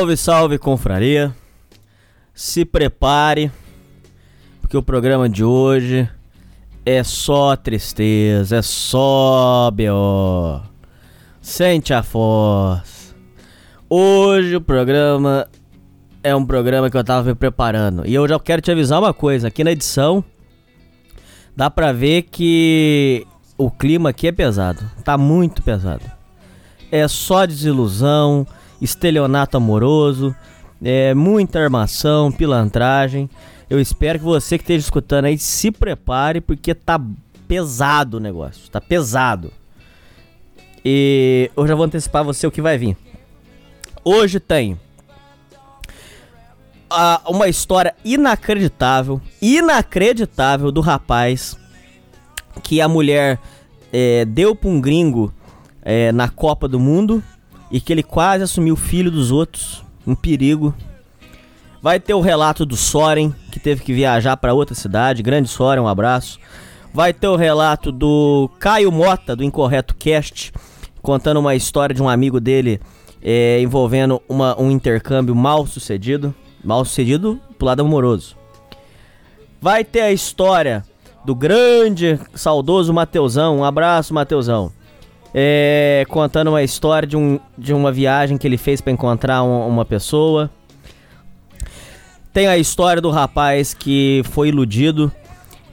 Salve, salve, confraria. Se prepare, porque o programa de hoje é só tristeza, é só B.O. Sente a voz. Hoje o programa é um programa que eu tava me preparando. E eu já quero te avisar uma coisa: aqui na edição dá pra ver que o clima aqui é pesado. Tá muito pesado. É só desilusão estelionato amoroso, é, muita armação, pilantragem. Eu espero que você que esteja escutando aí se prepare, porque tá pesado o negócio, tá pesado. E eu já vou antecipar você o que vai vir. Hoje tem uh, uma história inacreditável, inacreditável do rapaz que a mulher é, deu pra um gringo é, na Copa do Mundo e que ele quase assumiu o filho dos outros, um perigo. Vai ter o relato do Soren, que teve que viajar para outra cidade, grande Soren, um abraço. Vai ter o relato do Caio Mota, do Incorreto Cast, contando uma história de um amigo dele é, envolvendo uma, um intercâmbio mal sucedido. Mal sucedido pro lado amoroso. Vai ter a história do grande, saudoso Mateusão. Um abraço, Mateusão é, contando uma história de, um, de uma viagem que ele fez para encontrar um, uma pessoa. Tem a história do rapaz que foi iludido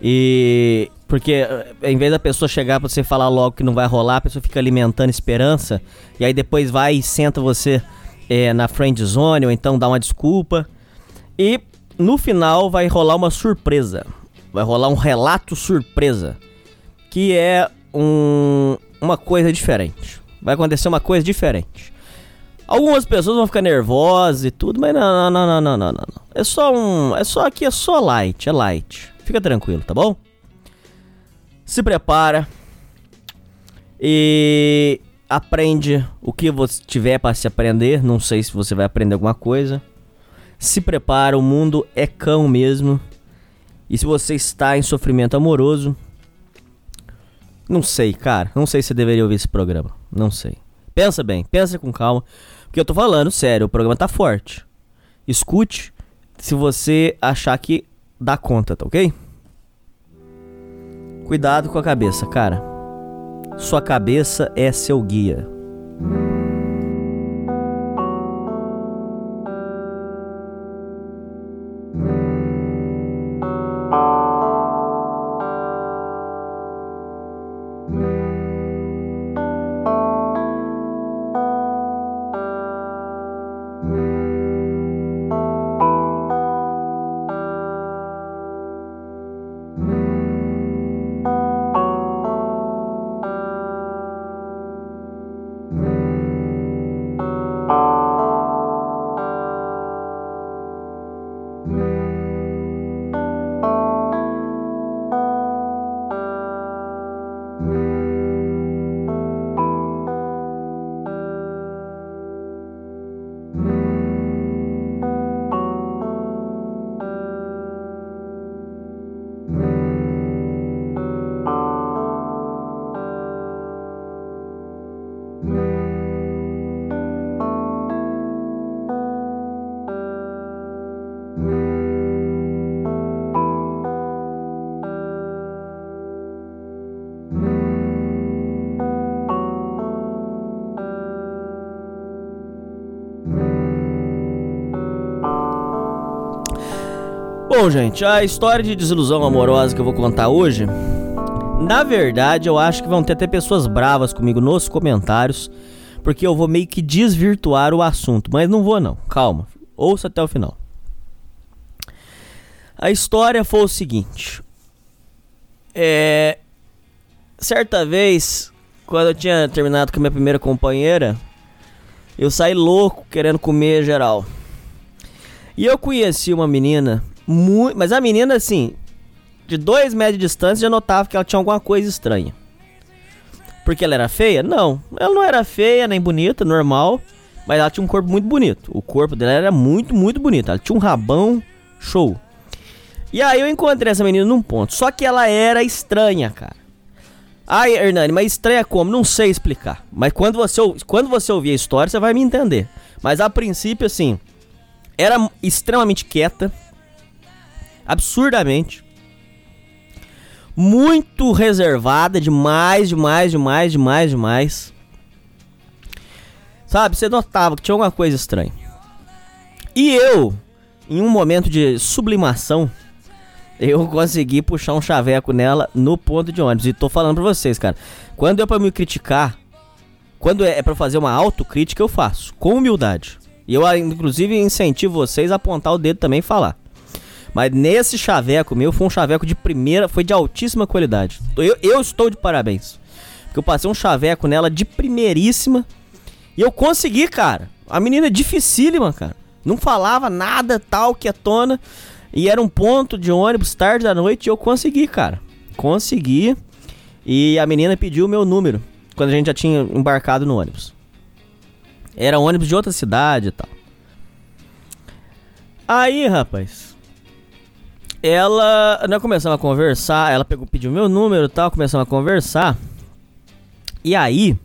e porque eh, em vez da pessoa chegar para você falar logo que não vai rolar, a pessoa fica alimentando esperança e aí depois vai e senta você é, na friend zone ou então dá uma desculpa. E no final vai rolar uma surpresa. Vai rolar um relato surpresa. Que é um, uma coisa diferente. Vai acontecer uma coisa diferente. Algumas pessoas vão ficar nervosas e tudo, mas não, não, não, não, não, não, não. É só um. É só aqui, é só light, é light. Fica tranquilo, tá bom? Se prepara. E aprende o que você tiver para se aprender. Não sei se você vai aprender alguma coisa. Se prepara, o mundo é cão mesmo. E se você está em sofrimento amoroso, não sei, cara. Não sei se deveria ouvir esse programa. Não sei. Pensa bem, pensa com calma. Porque eu tô falando sério, o programa tá forte. Escute se você achar que dá conta, tá ok? Cuidado com a cabeça, cara. Sua cabeça é seu guia. Gente, a história de desilusão amorosa que eu vou contar hoje, na verdade, eu acho que vão ter até pessoas bravas comigo nos comentários, porque eu vou meio que desvirtuar o assunto, mas não vou não. Calma, ouça até o final. A história foi o seguinte: é, certa vez, quando eu tinha terminado com a minha primeira companheira, eu saí louco querendo comer geral. E eu conheci uma menina, muito, mas a menina, assim, de dois metros de distância, já notava que ela tinha alguma coisa estranha. Porque ela era feia? Não. Ela não era feia nem bonita, normal. Mas ela tinha um corpo muito bonito. O corpo dela era muito, muito bonito. Ela tinha um rabão show. E aí eu encontrei essa menina num ponto. Só que ela era estranha, cara. Ai, Hernani, mas estranha como? Não sei explicar. Mas quando você, quando você ouvir a história, você vai me entender. Mas a princípio, assim, era extremamente quieta. Absurdamente. Muito reservada, demais, demais, demais, demais, demais. Sabe, você notava que tinha alguma coisa estranha. E eu, em um momento de sublimação, eu consegui puxar um chaveco nela no ponto de ônibus. E tô falando pra vocês, cara. Quando é pra me criticar, quando é pra fazer uma autocrítica, eu faço. Com humildade. E eu, inclusive, incentivo vocês a apontar o dedo também e falar. Mas nesse chaveco meu, foi um chaveco de primeira, foi de altíssima qualidade. Eu, eu estou de parabéns. Porque eu passei um chaveco nela de primeiríssima. E eu consegui, cara. A menina é dificílima, cara. Não falava nada, tal, quietona. E era um ponto de ônibus tarde da noite e eu consegui, cara. Consegui. E a menina pediu o meu número quando a gente já tinha embarcado no ônibus. Era ônibus de outra cidade e tal. Aí, rapaz. Ela. Nós começamos a conversar. Ela pegou, pediu meu número e tal. Começamos a conversar. E aí.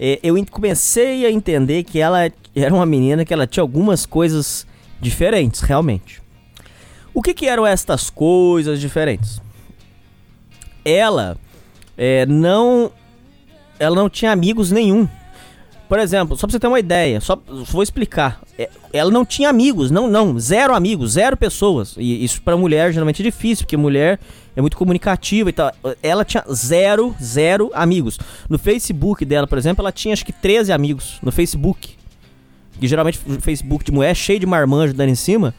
É, eu comecei a entender que ela era uma menina que ela tinha algumas coisas diferentes, realmente. O que, que eram estas coisas diferentes? Ela é, não, ela não tinha amigos nenhum. Por exemplo, só pra você ter uma ideia, só vou explicar. É, ela não tinha amigos, não, não, zero amigos, zero pessoas. E isso para mulher geralmente é difícil, porque mulher é muito comunicativa e tal. Ela tinha zero, zero amigos. No Facebook dela, por exemplo, ela tinha acho que 13 amigos no Facebook. Que geralmente o Facebook de mulher é cheio de marmanjo dando em cima.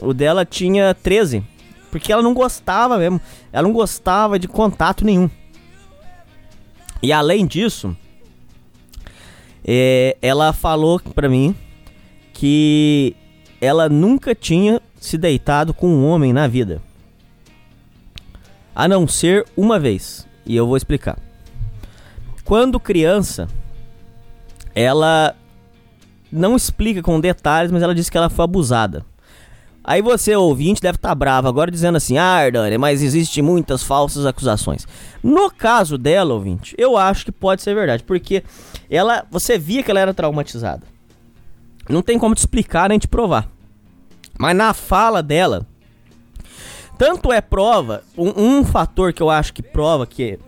O dela tinha 13. Porque ela não gostava mesmo. Ela não gostava de contato nenhum. E além disso, é, ela falou pra mim que ela nunca tinha se deitado com um homem na vida. A não ser uma vez. E eu vou explicar. Quando criança, ela não explica com detalhes, mas ela disse que ela foi abusada. Aí você, ouvinte, deve estar tá bravo agora dizendo assim: Ah, Ardani, mas existem muitas falsas acusações. No caso dela, ouvinte, eu acho que pode ser verdade, porque ela, você via que ela era traumatizada. Não tem como te explicar nem te provar. Mas na fala dela, tanto é prova, um, um fator que eu acho que prova que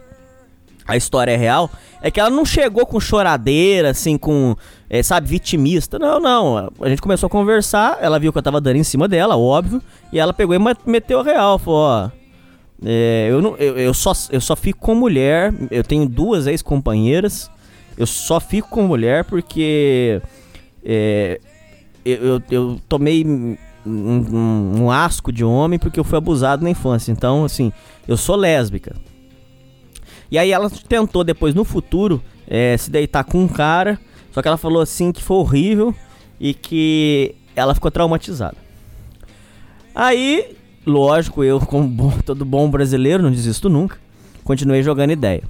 a história é real, é que ela não chegou com choradeira, assim, com, é, sabe, vitimista. Não, não. A gente começou a conversar, ela viu que eu tava dando em cima dela, óbvio, e ela pegou e meteu a real. Falou, ó. É, eu, não, eu, eu, só, eu só fico com mulher, eu tenho duas ex-companheiras, eu só fico com mulher porque é, eu, eu, eu, tomei um, um, um asco de homem porque eu fui abusado na infância. Então, assim, eu sou lésbica. E aí ela tentou depois, no futuro, é, se deitar com um cara. Só que ela falou assim que foi horrível e que ela ficou traumatizada. Aí, lógico, eu, como bom, todo bom brasileiro, não desisto nunca, continuei jogando ideia.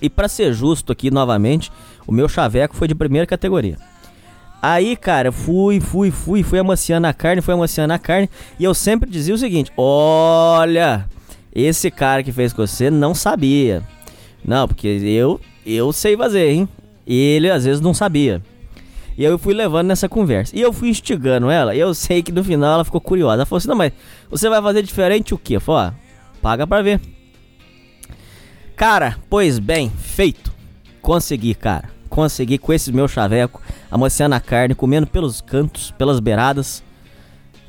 E para ser justo aqui novamente, o meu chaveco foi de primeira categoria. Aí, cara, fui, fui, fui, fui amaciando a carne, fui amaciando a carne, e eu sempre dizia o seguinte: olha, esse cara que fez com você não sabia. Não, porque eu eu sei fazer, hein? Ele às vezes não sabia. E eu fui levando nessa conversa. E eu fui instigando ela. E eu sei que no final ela ficou curiosa. Ela falou assim: Não, mas você vai fazer diferente o quê? Eu falei: Ó, paga pra ver. Cara, pois bem, feito. Consegui, cara. Consegui com esse meu chaveco, amaciando a carne, comendo pelos cantos, pelas beiradas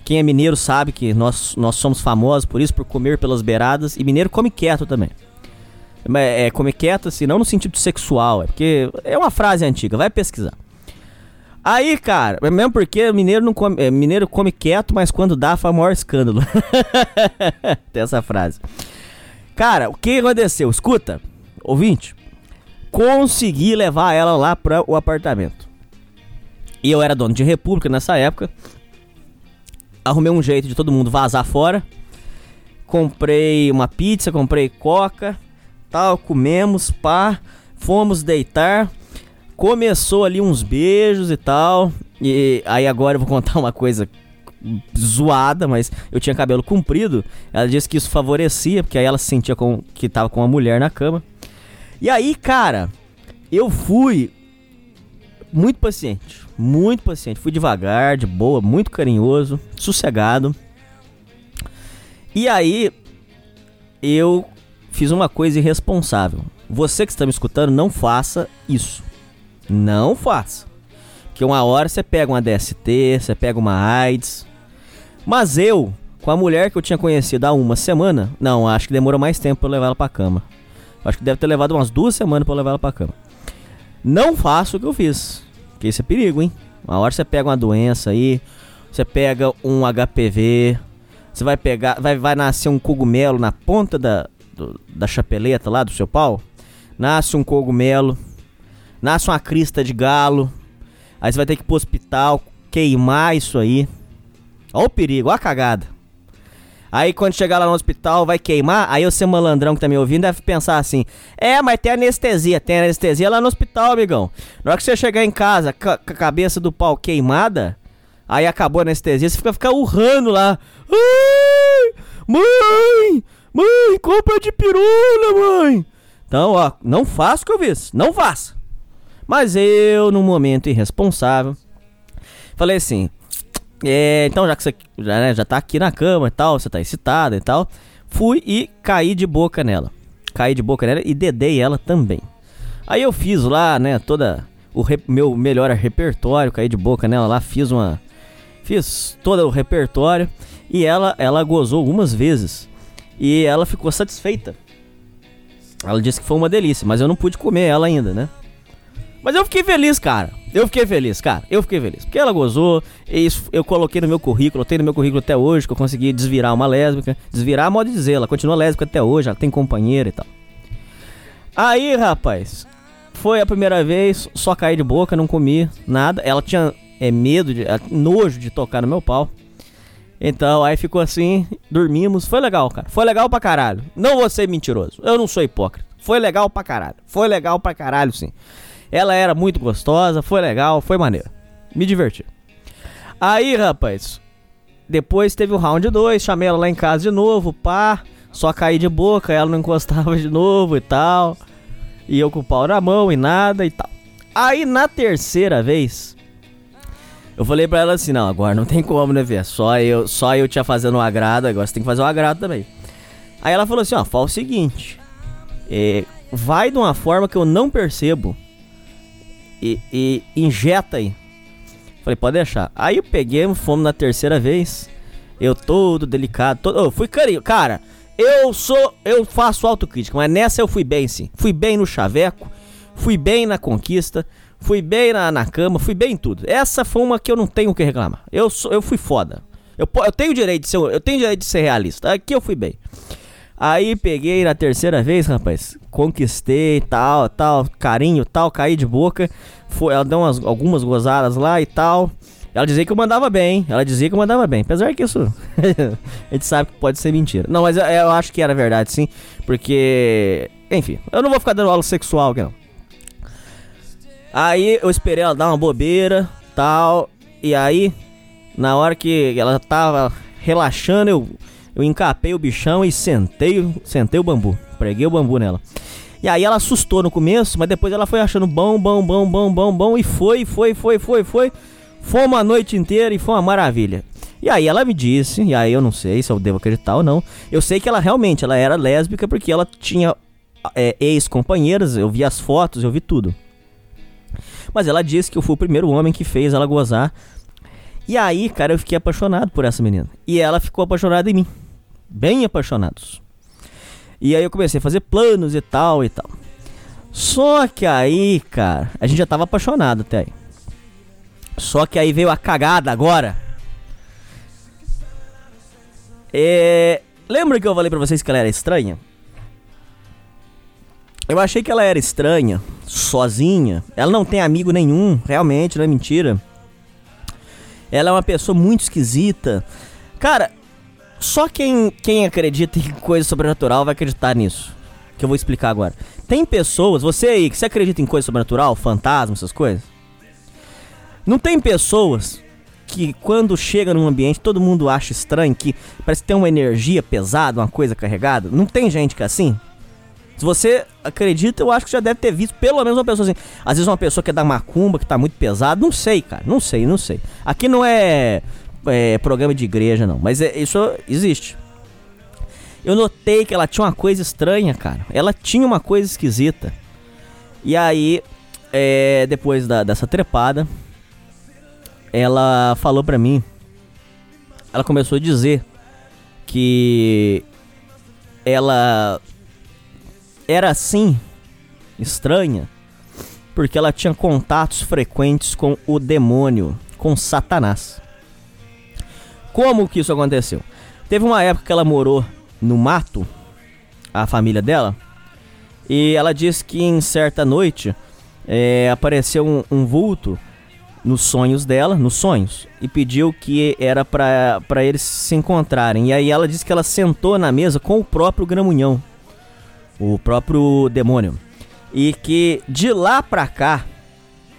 quem é mineiro sabe que nós, nós somos famosos por isso, por comer pelas beiradas. E mineiro come quieto também. É, é come quieto, assim, não no sentido sexual, é porque é uma frase antiga, vai pesquisar. Aí, cara, é mesmo porque mineiro não come, é, mineiro come quieto, mas quando dá faz maior escândalo. Tem essa frase. Cara, o que aconteceu? Escuta, ouvinte, consegui levar ela lá para o apartamento. E eu era dono de república nessa época. Arrumei um jeito de todo mundo vazar fora. Comprei uma pizza, comprei coca, tal, comemos, pá, fomos deitar começou ali uns beijos e tal. E aí agora eu vou contar uma coisa zoada, mas eu tinha cabelo comprido. Ela disse que isso favorecia, porque aí ela se sentia com, que tava com uma mulher na cama. E aí, cara, eu fui muito paciente, muito paciente. Fui devagar, de boa, muito carinhoso, sossegado. E aí, eu fiz uma coisa irresponsável. Você que está me escutando, não faça isso. Não faça. Porque uma hora você pega uma DST, você pega uma AIDS. Mas eu, com a mulher que eu tinha conhecido há uma semana, não, acho que demorou mais tempo eu levar ela pra cama. Acho que deve ter levado umas duas semanas eu levar ela pra cama. Não faço o que eu fiz. Porque isso é perigo, hein? Uma hora você pega uma doença aí, você pega um HPV, você vai pegar, vai, vai nascer um cogumelo na ponta da, do, da chapeleta lá do seu pau. Nasce um cogumelo, nasce uma crista de galo, aí você vai ter que ir pro hospital, queimar isso aí. Ó o perigo, ó a cagada. Aí quando chegar lá no hospital vai queimar, aí seu malandrão que tá me ouvindo deve pensar assim: É, mas tem anestesia, tem anestesia lá no hospital, amigão. Na hora que você chegar em casa com a cabeça do pau queimada, aí acabou a anestesia, você fica, fica urrando lá. Ai, mãe, mãe, compra de pirula, mãe. Então, ó, não faça o que eu vi, não faça. Mas eu, num momento irresponsável, falei assim: é, então já que você já, né, já tá aqui na cama e tal, você tá excitada e tal, fui e caí de boca nela. Caí de boca nela e dedei ela também. Aí eu fiz lá, né, toda o meu melhor repertório, caí de boca nela lá, fiz uma fiz todo o repertório e ela ela gozou algumas vezes e ela ficou satisfeita. Ela disse que foi uma delícia, mas eu não pude comer ela ainda, né? Mas eu fiquei feliz, cara. Eu fiquei feliz, cara. Eu fiquei feliz. Porque ela gozou. Isso eu coloquei no meu currículo. Tenho no meu currículo até hoje que eu consegui desvirar uma lésbica. Desvirar, modo de dizer. Ela continua lésbica até hoje. Ela tem companheira e tal. Aí, rapaz. Foi a primeira vez. Só caí de boca, não comi nada. Ela tinha é, medo, de, nojo de tocar no meu pau. Então, aí ficou assim. Dormimos. Foi legal, cara. Foi legal pra caralho. Não vou ser mentiroso. Eu não sou hipócrita. Foi legal pra caralho. Foi legal pra caralho, sim. Ela era muito gostosa, foi legal, foi maneiro. Me diverti. Aí, rapaz, depois teve o round 2, chamei ela lá em casa de novo, pá. Só caí de boca, ela não encostava de novo e tal. E eu com o pau na mão e nada e tal. Aí na terceira vez, eu falei pra ela assim: não, agora não tem como, né, ver? Só eu, só eu tinha fazendo um agrado, agora você tem que fazer um agrado também. Aí ela falou assim: ó, fala o seguinte: é, vai de uma forma que eu não percebo e, e injeta aí. Falei, pode deixar. Aí eu peguei, fomos na terceira vez. Eu todo delicado, todo, eu fui carinho. Cara, eu sou, eu faço autocrítica, mas nessa eu fui bem sim. Fui bem no chaveco, fui bem na conquista, fui bem na, na cama, fui bem em tudo. Essa foi uma que eu não tenho o que reclamar. Eu sou, eu fui foda. Eu, eu tenho direito de ser, eu tenho direito de ser realista. Aqui eu fui bem. Aí peguei na terceira vez, rapaz. Conquistei, tal, tal, carinho, tal, caí de boca. Foi, ela deu umas, algumas gozadas lá e tal. Ela dizia que eu mandava bem. Ela dizia que eu mandava bem. Apesar que isso. a gente sabe que pode ser mentira. Não, mas eu, eu, acho que era verdade, sim. Porque. Enfim, eu não vou ficar dando aula sexual aqui, não. Aí eu esperei ela dar uma bobeira, tal. E aí, na hora que ela tava relaxando, eu eu encapei o bichão e sentei, sentei o bambu. Preguei o bambu nela. E aí ela assustou no começo, mas depois ela foi achando bom, bom, bom, bom, bom, bom. E foi, foi, foi, foi, foi. Foi uma noite inteira e foi uma maravilha. E aí ela me disse, e aí eu não sei se eu devo acreditar ou não. Eu sei que ela realmente ela era lésbica porque ela tinha é, ex-companheiras, eu vi as fotos, eu vi tudo. Mas ela disse que eu fui o primeiro homem que fez ela gozar. E aí, cara, eu fiquei apaixonado por essa menina. E ela ficou apaixonada em mim. Bem apaixonados. E aí eu comecei a fazer planos e tal e tal. Só que aí, cara, a gente já tava apaixonado até aí. Só que aí veio a cagada agora. É... Lembra que eu falei pra vocês que ela era estranha? Eu achei que ela era estranha, sozinha. Ela não tem amigo nenhum, realmente, não é mentira. Ela é uma pessoa muito esquisita. Cara, só quem, quem acredita em coisa sobrenatural vai acreditar nisso. Que eu vou explicar agora. Tem pessoas, você aí, que você acredita em coisa sobrenatural, fantasma, essas coisas? Não tem pessoas que quando chega num ambiente todo mundo acha estranho, que parece que tem uma energia pesada, uma coisa carregada? Não tem gente que é assim? Se você acredita, eu acho que já deve ter visto pelo menos uma pessoa assim. Às vezes uma pessoa que é da macumba, que tá muito pesado. Não sei, cara. Não sei, não sei. Aqui não é, é programa de igreja, não. Mas é, isso existe. Eu notei que ela tinha uma coisa estranha, cara. Ela tinha uma coisa esquisita. E aí, é, depois da, dessa trepada, ela falou pra mim. Ela começou a dizer que ela era assim, estranha, porque ela tinha contatos frequentes com o demônio, com Satanás. Como que isso aconteceu? Teve uma época que ela morou no mato, a família dela, e ela disse que em certa noite é, apareceu um, um, vulto nos sonhos dela, nos sonhos, e pediu que era para eles se encontrarem. E aí ela disse que ela sentou na mesa com o próprio Gramunhão o próprio demônio. E que de lá pra cá,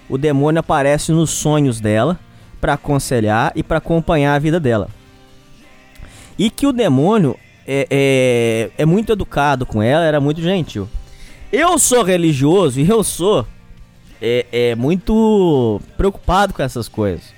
o demônio aparece nos sonhos dela para aconselhar e para acompanhar a vida dela. E que o demônio é, é, é, muito educado com ela, era muito gentil. Eu sou religioso e eu sou é, é muito preocupado com essas coisas.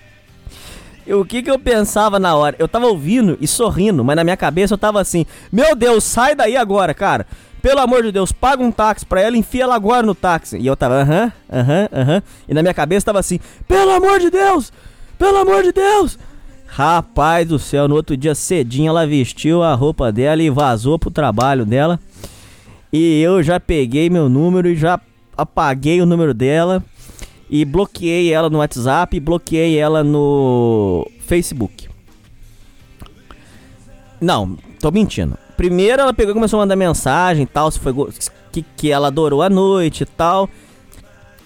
E o que que eu pensava na hora? Eu tava ouvindo e sorrindo, mas na minha cabeça eu tava assim: Meu Deus, sai daí agora, cara pelo amor de Deus, paga um táxi pra ela, enfia ela agora no táxi. E eu tava, aham, aham, aham. E na minha cabeça tava assim, pelo amor de Deus, pelo amor de Deus. Rapaz do céu, no outro dia cedinho ela vestiu a roupa dela e vazou pro trabalho dela. E eu já peguei meu número e já apaguei o número dela. E bloqueei ela no WhatsApp e bloqueei ela no Facebook. Não, tô mentindo. Primeiro ela pegou e começou a mandar mensagem e tal, se foi que, que ela adorou a noite e tal.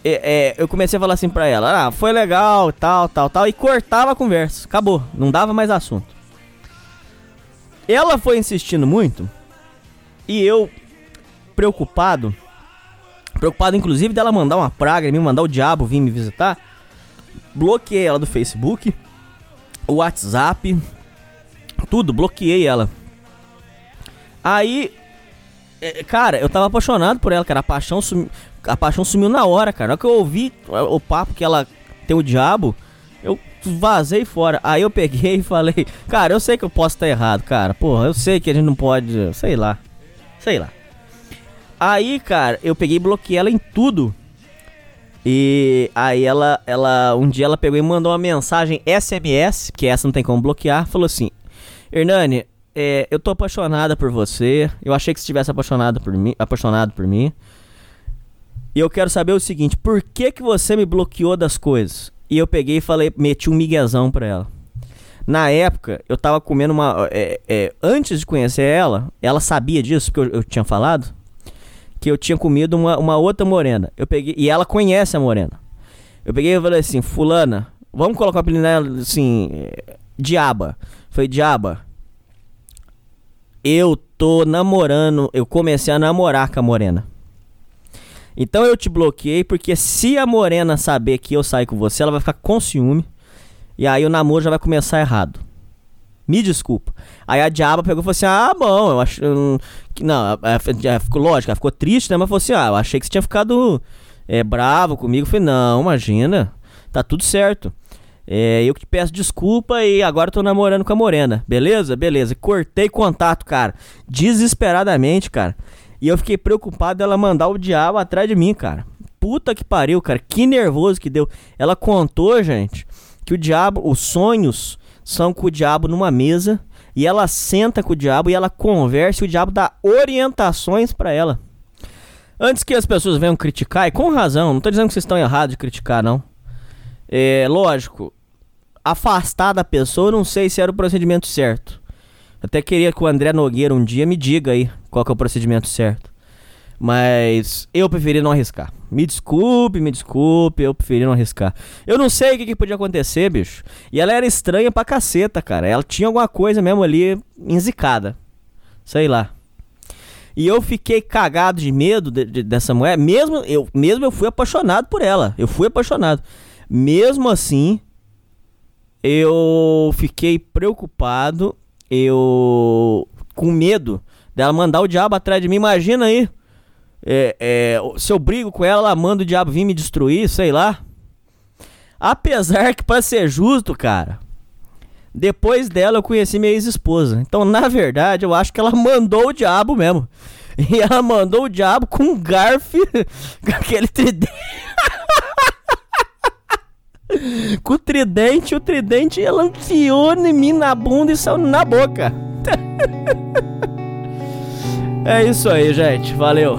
É, é, eu comecei a falar assim pra ela, ah, foi legal, tal, tal, tal, e cortava a conversa. Acabou, não dava mais assunto. Ela foi insistindo muito, e eu, preocupado, preocupado inclusive dela mandar uma praga, me mandar o diabo vir me visitar, bloqueei ela do Facebook, o WhatsApp, tudo, bloqueei ela. Aí, é, cara, eu tava apaixonado por ela, cara. A paixão, sumi... a paixão sumiu na hora, cara. Na hora que eu ouvi o papo que ela tem o diabo, eu vazei fora. Aí eu peguei e falei, cara, eu sei que eu posso estar errado, cara. Porra, eu sei que a gente não pode. Sei lá. Sei lá. Aí, cara, eu peguei e bloqueei ela em tudo. E aí ela, ela, um dia ela pegou e mandou uma mensagem SMS, que essa não tem como bloquear, falou assim: Hernani, é, eu tô apaixonada por você. Eu achei que você estivesse apaixonado por mim, apaixonado por mim. E eu quero saber o seguinte, por que que você me bloqueou das coisas? E eu peguei e falei, meti um miguezão pra ela. Na época, eu tava comendo uma. É, é, antes de conhecer ela, ela sabia disso, porque eu, eu, tinha falado. Que eu tinha comido uma, uma outra morena. Eu peguei. E ela conhece a morena. Eu peguei e falei assim, fulana, vamos colocar o apelido nela assim. É, diaba. Foi diaba eu tô namorando, eu comecei a namorar com a Morena. Então eu te bloqueei porque se a Morena saber que eu saí com você, ela vai ficar com ciúme. E aí o namoro já vai começar errado. Me desculpa. Aí a diaba pegou e falou assim: Ah, bom, eu acho. que não, ficou lógico, ela ficou triste, né? Mas falou assim: Ah, eu achei que você tinha ficado é, bravo comigo. Eu falei: Não, imagina, tá tudo certo. É, eu que te peço desculpa e agora tô namorando com a Morena. Beleza? Beleza. Cortei contato, cara. Desesperadamente, cara. E eu fiquei preocupado dela mandar o diabo atrás de mim, cara. Puta que pariu, cara. Que nervoso que deu. Ela contou, gente, que o diabo, os sonhos são com o diabo numa mesa e ela senta com o diabo e ela conversa e o diabo dá orientações para ela. Antes que as pessoas venham criticar, e com razão, não tô dizendo que vocês estão errados de criticar, não. É lógico, afastar da pessoa, não sei se era o procedimento certo. Até queria que o André Nogueira um dia me diga aí qual é o procedimento certo. Mas eu preferi não arriscar. Me desculpe, me desculpe, eu preferi não arriscar. Eu não sei o que, que, podia acontecer, bicho. E ela era estranha pra caceta, cara. Ela tinha alguma coisa mesmo ali enzicada. Sei lá. E eu fiquei cagado de medo de, de, dessa mulher. Mesmo eu, mesmo eu fui apaixonado por ela. Eu fui apaixonado. Mesmo assim, eu fiquei preocupado. Eu. com medo dela mandar o diabo atrás de mim. Imagina aí é, é, se eu brigo com ela, ela manda o diabo vir me destruir, sei lá. Apesar que, pra ser justo, cara, depois dela eu conheci minha ex-esposa. Então, na verdade, eu acho que ela mandou o diabo mesmo. E ela mandou o diabo com um garfo, com aquele tridente. com o tridente, o tridente ela enfiou em mim na bunda e saiu na boca. é isso aí, gente. Valeu.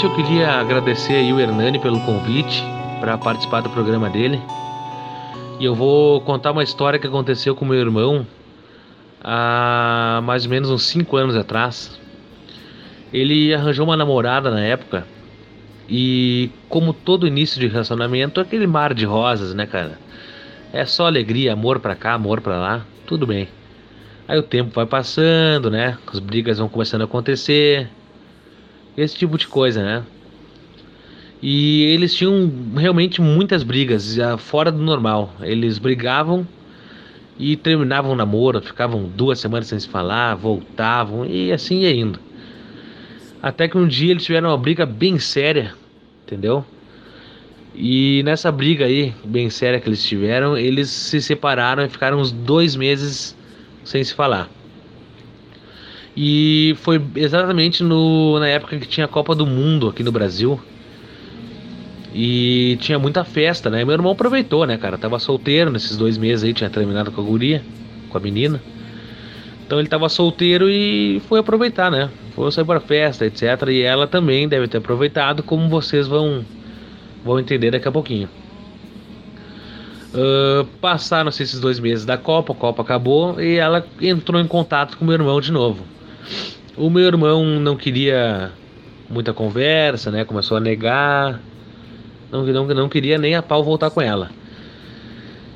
Primeiramente eu queria agradecer aí o Hernani pelo convite para participar do programa dele. E eu vou contar uma história que aconteceu com meu irmão há mais ou menos uns 5 anos atrás. Ele arranjou uma namorada na época e como todo início de relacionamento, aquele mar de rosas, né, cara? É só alegria, amor pra cá, amor pra lá, tudo bem. Aí o tempo vai passando, né? As brigas vão começando a acontecer esse tipo de coisa, né? E eles tinham realmente muitas brigas, fora do normal. Eles brigavam e terminavam o namoro, ficavam duas semanas sem se falar, voltavam e assim ia indo. Até que um dia eles tiveram uma briga bem séria, entendeu? E nessa briga aí, bem séria que eles tiveram, eles se separaram e ficaram uns dois meses sem se falar. E foi exatamente no, na época que tinha a Copa do Mundo aqui no Brasil. E tinha muita festa, né? Meu irmão aproveitou, né, cara? Tava solteiro nesses dois meses aí, tinha terminado com a guria, com a menina. Então ele tava solteiro e foi aproveitar, né? Foi sair pra festa, etc. E ela também deve ter aproveitado, como vocês vão, vão entender daqui a pouquinho. Uh, passaram-se esses dois meses da Copa, a Copa acabou e ela entrou em contato com meu irmão de novo. O meu irmão não queria muita conversa, né? Começou a negar. Não, não, não queria nem a pau voltar com ela.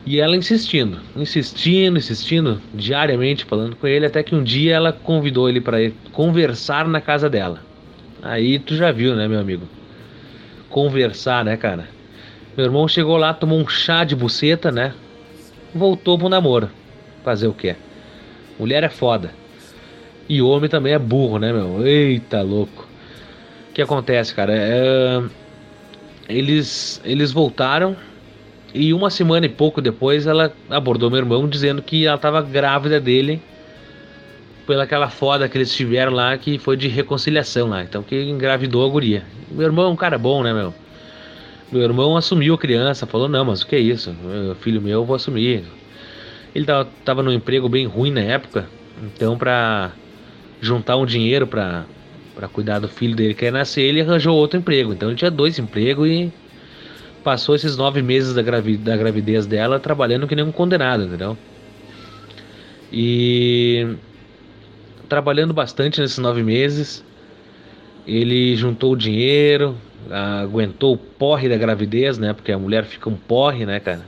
E ela insistindo, insistindo, insistindo, diariamente falando com ele, até que um dia ela convidou ele para conversar na casa dela. Aí tu já viu, né, meu amigo? Conversar, né, cara? Meu irmão chegou lá, tomou um chá de buceta, né? Voltou pro namoro. Fazer o quê? Mulher é foda. E homem também é burro, né, meu? Eita, louco. O que acontece, cara? É... Eles, eles voltaram e uma semana e pouco depois ela abordou meu irmão dizendo que ela estava grávida dele pela aquela foda que eles tiveram lá, que foi de reconciliação lá. Então que engravidou a guria. Meu irmão é um cara bom, né, meu? Meu irmão assumiu a criança, falou, não, mas o que é isso? Meu filho meu, eu vou assumir. Ele tava, tava num emprego bem ruim na época, então pra juntar um dinheiro pra, pra cuidar do filho dele que ia nascer, ele arranjou outro emprego. Então ele tinha dois empregos e passou esses nove meses da, gravi da gravidez dela trabalhando que nem um condenado, entendeu? E trabalhando bastante nesses nove meses, ele juntou o dinheiro, aguentou o porre da gravidez, né? Porque a mulher fica um porre, né, cara?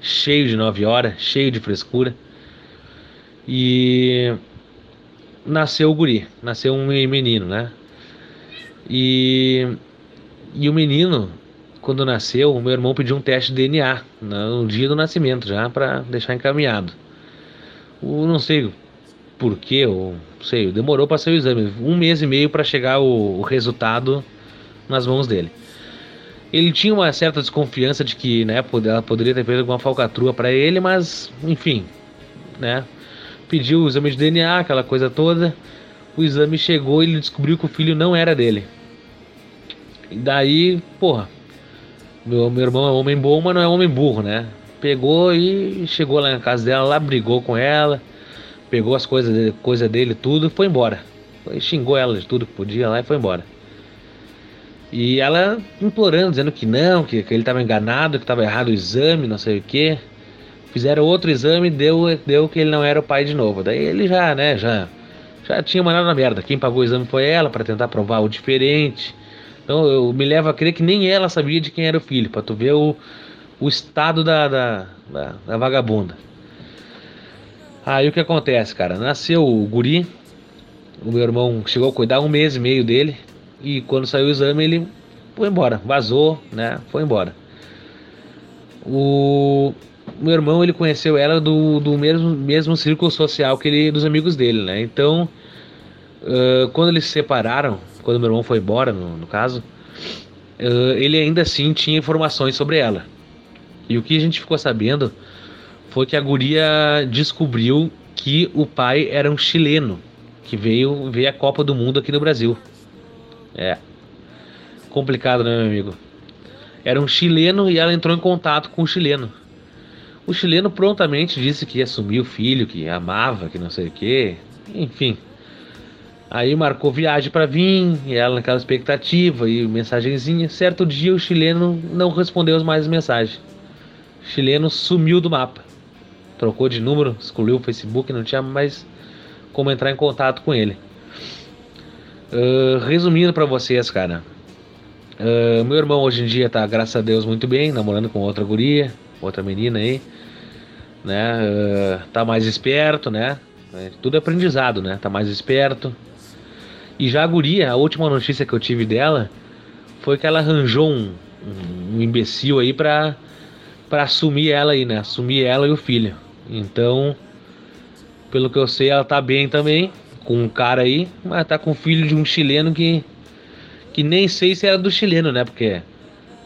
Cheio de nove horas, cheio de frescura. E nasceu o guri, nasceu um menino, né? E, e o menino, quando nasceu, o meu irmão pediu um teste de DNA no dia do nascimento já para deixar encaminhado. O, não sei por quê, ou sei, demorou para sair o exame, um mês e meio para chegar o, o resultado nas mãos dele. Ele tinha uma certa desconfiança de que, né, ela poderia ter feito alguma falcatrua para ele, mas, enfim, né, pediu o exame de DNA, aquela coisa toda. O exame chegou e ele descobriu que o filho não era dele. E daí, porra, meu, meu irmão é homem bom, mas não é homem burro, né? Pegou e chegou lá na casa dela, lá brigou com ela, pegou as coisas dele, coisa dele, tudo, e foi embora. Foi, xingou ela de tudo que podia lá e foi embora. E ela implorando, dizendo que não, que, que ele estava enganado, que estava errado o exame, não sei o que. Fizeram outro exame, deu, deu que ele não era o pai de novo. Daí ele já, né, já, já tinha mandado na merda. Quem pagou o exame foi ela para tentar provar o diferente. Então eu me levo a crer que nem ela sabia de quem era o filho, para tu ver o, o estado da, da, da, da vagabunda. Aí o que acontece, cara? Nasceu o guri, o meu irmão chegou a cuidar um mês e meio dele, e quando saiu o exame ele foi embora, vazou, né? Foi embora. O meu irmão ele conheceu ela do, do mesmo, mesmo círculo social que ele dos amigos dele, né? Então, uh, quando eles se separaram, quando meu irmão foi embora, no, no caso, uh, ele ainda assim tinha informações sobre ela. E o que a gente ficou sabendo foi que a guria descobriu que o pai era um chileno que veio ver a Copa do Mundo aqui no Brasil. É. Complicado, né, meu amigo? Era um chileno e ela entrou em contato com o chileno. O chileno prontamente disse que ia assumir o filho, que amava, que não sei o que, enfim. Aí marcou viagem para vir, e ela naquela expectativa e mensagenzinha. Certo dia o chileno não respondeu mais mensagens. O chileno sumiu do mapa. Trocou de número, excluiu o Facebook, não tinha mais como entrar em contato com ele. Uh, resumindo para vocês, cara. Uh, meu irmão hoje em dia tá, graças a Deus, muito bem, namorando com outra guria, outra menina aí. Né? Uh, tá mais esperto, né? É, tudo é aprendizado, né? Tá mais esperto. E já a guria, a última notícia que eu tive dela foi que ela arranjou um, um, um imbecil aí pra, pra assumir ela aí, né? Assumir ela e o filho. Então, pelo que eu sei, ela tá bem também com um cara aí, mas tá com o filho de um chileno que que nem sei se era do chileno, né? Porque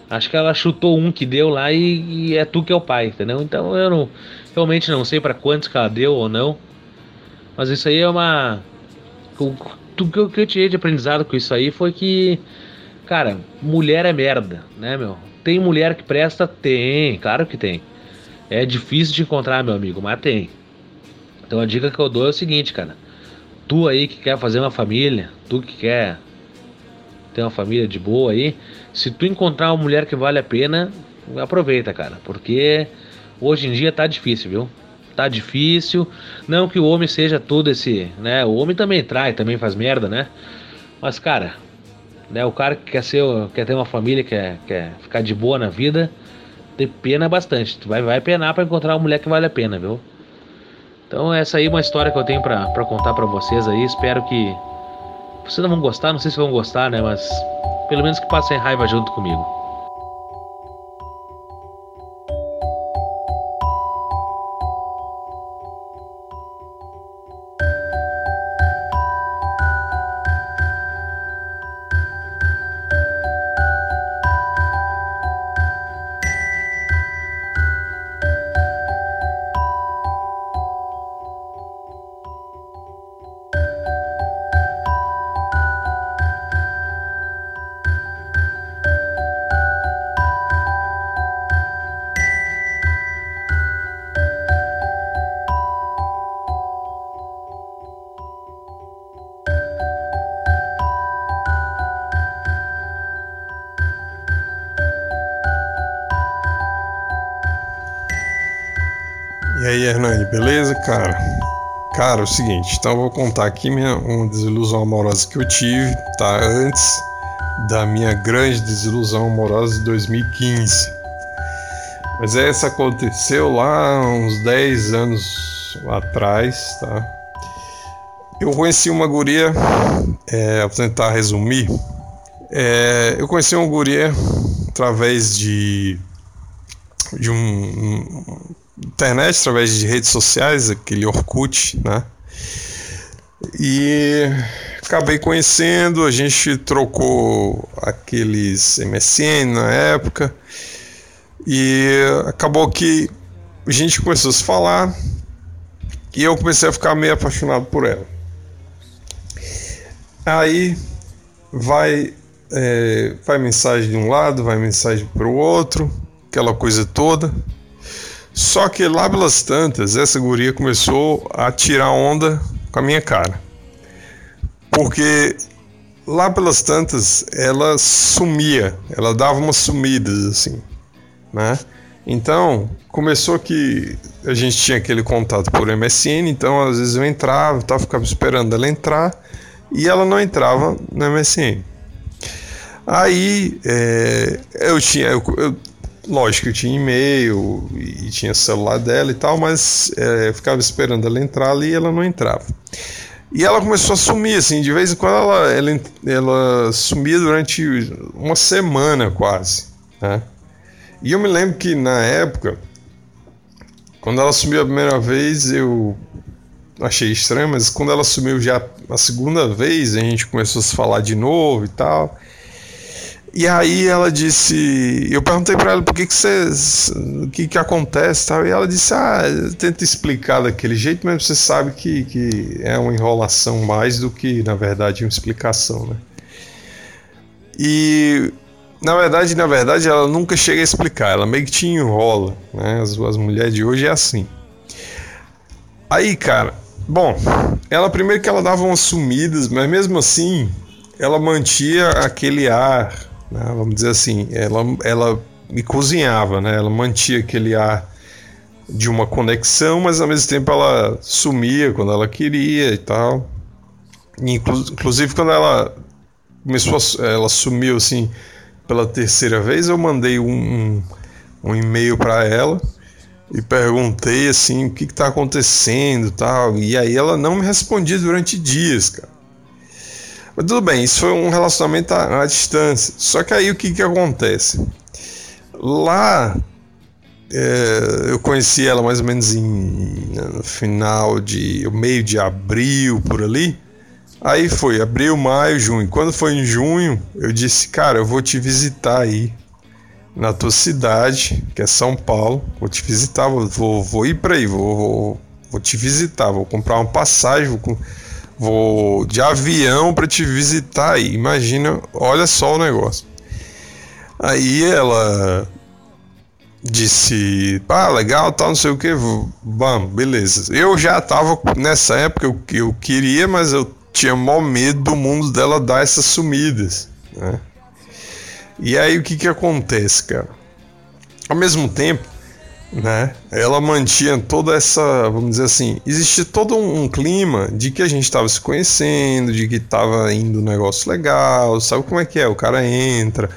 acho que ela chutou um que deu lá e, e é tu que é o pai, entendeu? Então eu não realmente não sei para quantos que ela deu ou não. Mas isso aí é uma o, que eu tirei de aprendizado com isso aí foi que cara, mulher é merda, né, meu? Tem mulher que presta? Tem, claro que tem. É difícil de encontrar, meu amigo, mas tem. Então a dica que eu dou é o seguinte, cara tu aí que quer fazer uma família, tu que quer ter uma família de boa aí, se tu encontrar uma mulher que vale a pena, aproveita, cara, porque hoje em dia tá difícil, viu? Tá difícil. Não que o homem seja todo esse, né? O homem também trai, também faz merda, né? Mas, cara, né? O cara que quer ser, quer ter uma família, quer, quer ficar de boa na vida, tem pena bastante. Tu vai, vai penar para encontrar uma mulher que vale a pena, viu? Então essa aí é uma história que eu tenho para contar para vocês aí. Espero que vocês não vão gostar, não sei se vão gostar, né? Mas pelo menos que passem raiva junto comigo. Cara? Cara, é o seguinte, então eu vou contar aqui minha, uma desilusão amorosa que eu tive, tá? Antes da minha grande desilusão amorosa de 2015. Mas essa aconteceu lá uns 10 anos atrás, tá? Eu conheci uma guria, é, vou tentar resumir. É, eu conheci uma guria através de, de um, um internet, através de redes sociais, aquele Orkut, né? E acabei conhecendo, a gente trocou aqueles MSN na época e acabou que a gente começou a se falar e eu comecei a ficar meio apaixonado por ela. Aí vai é, vai mensagem de um lado, vai mensagem para o outro, aquela coisa toda. Só que lá pelas tantas, essa guria começou a tirar onda com a minha cara. Porque lá pelas tantas ela sumia, ela dava umas sumidas assim, né? Então, começou que a gente tinha aquele contato por MSN, então às vezes eu entrava, tava ficava esperando ela entrar e ela não entrava no MSN. Aí é, eu tinha, eu, eu Lógico que tinha e-mail e tinha celular dela e tal, mas é, eu ficava esperando ela entrar ali e ela não entrava. E ela começou a sumir, assim, de vez em quando ela, ela, ela sumia durante uma semana quase. Né? E eu me lembro que na época, quando ela sumiu a primeira vez, eu achei estranho, mas quando ela sumiu já a segunda vez, a gente começou a se falar de novo e tal. E aí ela disse, eu perguntei para ela por que que você, o que que acontece, tal, e ela disse, ah, tenta explicar daquele jeito, mas você sabe que, que é uma enrolação mais do que na verdade uma explicação, né? E na verdade, na verdade, ela nunca chega a explicar, ela meio que te enrola, né? As, as mulheres de hoje é assim. Aí, cara, bom, ela primeiro que ela dava umas sumidas, mas mesmo assim, ela mantinha aquele ar né? Vamos dizer assim, ela, ela me cozinhava, né? Ela mantinha aquele ar de uma conexão, mas ao mesmo tempo ela sumia quando ela queria e tal. Inclusive quando ela começou, a, ela sumiu assim pela terceira vez, eu mandei um, um, um e-mail para ela e perguntei assim o que está acontecendo tal e aí ela não me respondia durante dias cara mas tudo bem, isso foi um relacionamento à, à distância. Só que aí o que, que acontece? Lá é, eu conheci ela mais ou menos em, no final de. meio de abril por ali. Aí foi abril, maio, junho. Quando foi em junho, eu disse, cara, eu vou te visitar aí na tua cidade, que é São Paulo. Vou te visitar, vou, vou ir para aí, vou, vou, vou, te visitar, vou comprar uma passagem, vou, Vou de avião para te visitar aí. Imagina, olha só o negócio. Aí ela disse: Ah, legal, tal, não sei o que. Vamos, beleza. Eu já tava nessa época, eu, eu queria, mas eu tinha mó medo do mundo dela dar essas sumidas, né? E aí o que que acontece, cara? Ao mesmo tempo, né? Ela mantinha toda essa, vamos dizer assim, existia todo um, clima de que a gente estava se conhecendo, de que estava indo um negócio legal, sabe como é que é? O cara entra,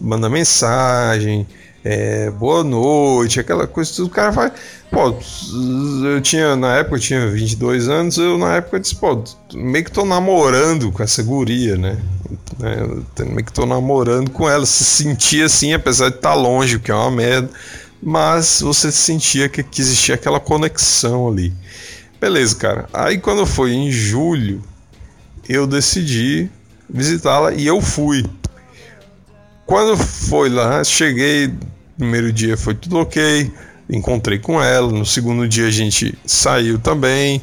manda mensagem, é, boa noite, aquela coisa, tudo o cara vai. Pô, eu tinha, na época eu tinha 22 anos, eu na época disse, pô, meio que tô namorando com essa guria, né? É, meio que tô namorando com ela, se sentia assim, apesar de estar tá longe, que é uma merda mas você sentia que, existia aquela conexão ali. Beleza, cara. Aí quando foi em julho, eu decidi visitá-la e eu fui. Quando foi lá, cheguei, primeiro dia foi tudo ok, encontrei com ela, no segundo dia a gente saiu também.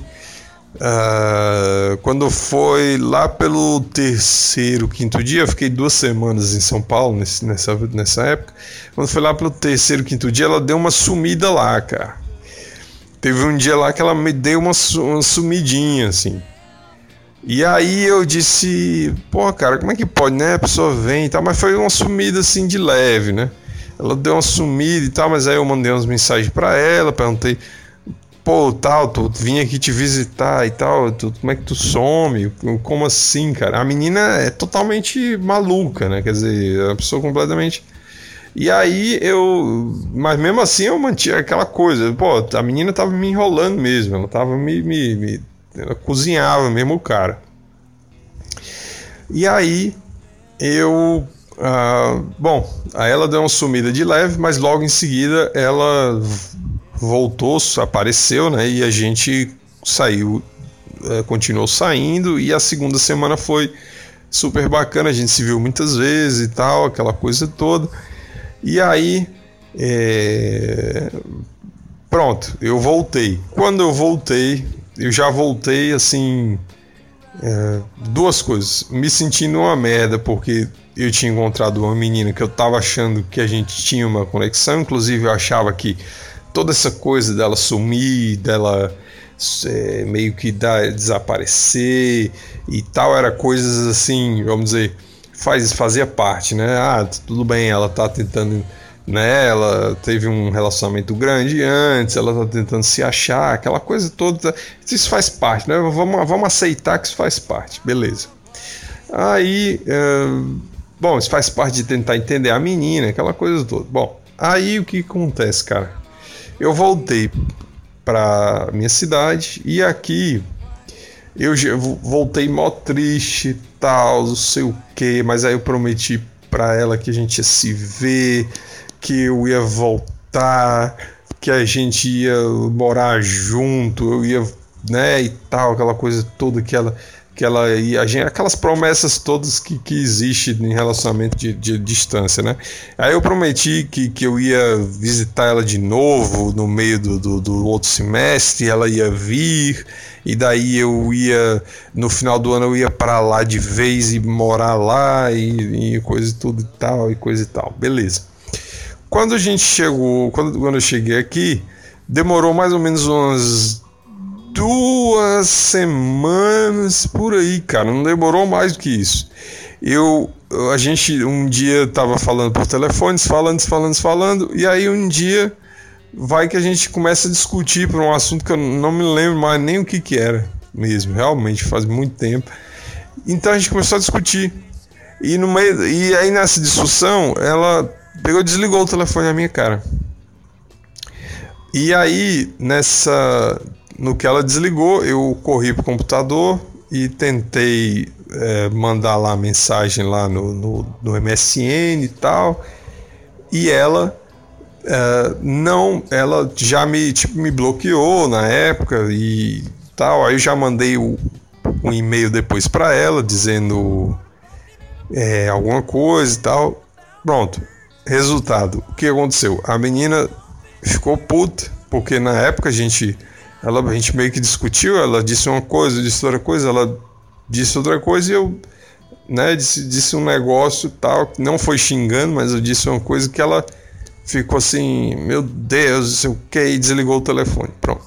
Uh, quando foi lá pelo terceiro, quinto dia, eu fiquei duas semanas em São Paulo nesse, nessa, nessa época. Quando foi lá pelo terceiro, quinto dia, ela deu uma sumida lá, cara. Teve um dia lá que ela me deu uma, uma sumidinha, assim. E aí eu disse, pô, cara, como é que pode, né? A pessoa vem e tal, mas foi uma sumida assim de leve, né? Ela deu uma sumida e tal, mas aí eu mandei umas mensagens para ela, perguntei pô, tal, tu vim aqui te visitar e tal, tu, como é que tu some? Como assim, cara? A menina é totalmente maluca, né? Quer dizer, é uma pessoa completamente. E aí eu. Mas mesmo assim eu mantinha aquela coisa. Pô, a menina tava me enrolando mesmo. Ela tava me. me, me ela cozinhava mesmo o cara. E aí eu. Uh, bom, aí ela deu uma sumida de leve, mas logo em seguida ela voltou, apareceu, né? E a gente saiu, é, continuou saindo. E a segunda semana foi super bacana. A gente se viu muitas vezes e tal, aquela coisa toda. E aí, é... pronto, eu voltei. Quando eu voltei, eu já voltei assim. É, duas coisas. Me sentindo uma merda, porque eu tinha encontrado uma menina que eu tava achando que a gente tinha uma conexão. Inclusive, eu achava que toda essa coisa dela sumir, dela é, meio que dar, desaparecer e tal, era coisas assim, vamos dizer, faz, fazia parte, né? Ah, tudo bem, ela tá tentando, né? Ela teve um relacionamento grande antes, ela tá tentando se achar, aquela coisa toda. Isso faz parte, né? Vamos, vamos aceitar que isso faz parte, beleza. Aí, bom, isso faz parte de tentar entender a menina, aquela coisa toda. Bom, aí o que acontece, cara? Eu voltei para minha cidade e aqui eu voltei mó triste tal, não sei o que, mas aí eu prometi para ela que a gente ia se ver, que eu ia voltar, que a gente ia morar junto, eu ia, né, e tal, aquela coisa toda que ela que ela a gente, aquelas promessas todas que, que existem em relacionamento de, de, distância, né? Aí eu prometi que, que eu ia visitar ela de novo no meio do, do, do, outro semestre, ela ia vir, e daí eu ia, no final do ano eu ia para lá de vez e morar lá, e, e coisa e tudo e tal, e coisa e tal, beleza. Quando a gente chegou, quando, quando eu cheguei aqui, demorou mais ou menos umas duas semanas por aí, cara. Não demorou mais do que isso. Eu, a gente um dia tava falando por telefone, falando, falando, falando, e aí um dia vai que a gente começa a discutir por um assunto que eu não me lembro mais nem o que que era mesmo, realmente faz muito tempo. Então a gente começou a discutir. E no meio e aí nessa discussão, ela pegou desligou o telefone na minha cara. E aí nessa no que ela desligou, eu corri pro computador e tentei é, mandar lá mensagem lá no, no, no, MSN e tal. E ela é, não, ela já me, tipo, me bloqueou na época e tal. Aí eu já mandei o, um e-mail depois para ela dizendo é, alguma coisa e tal. Pronto. Resultado: o que aconteceu? A menina ficou puta, porque na época a gente ela, a gente meio que discutiu, ela disse uma coisa, eu disse outra coisa, ela disse outra coisa e eu né, disse, disse um negócio tal, não foi xingando, mas eu disse uma coisa que ela ficou assim, meu Deus, não sei o que, e desligou o telefone. Pronto.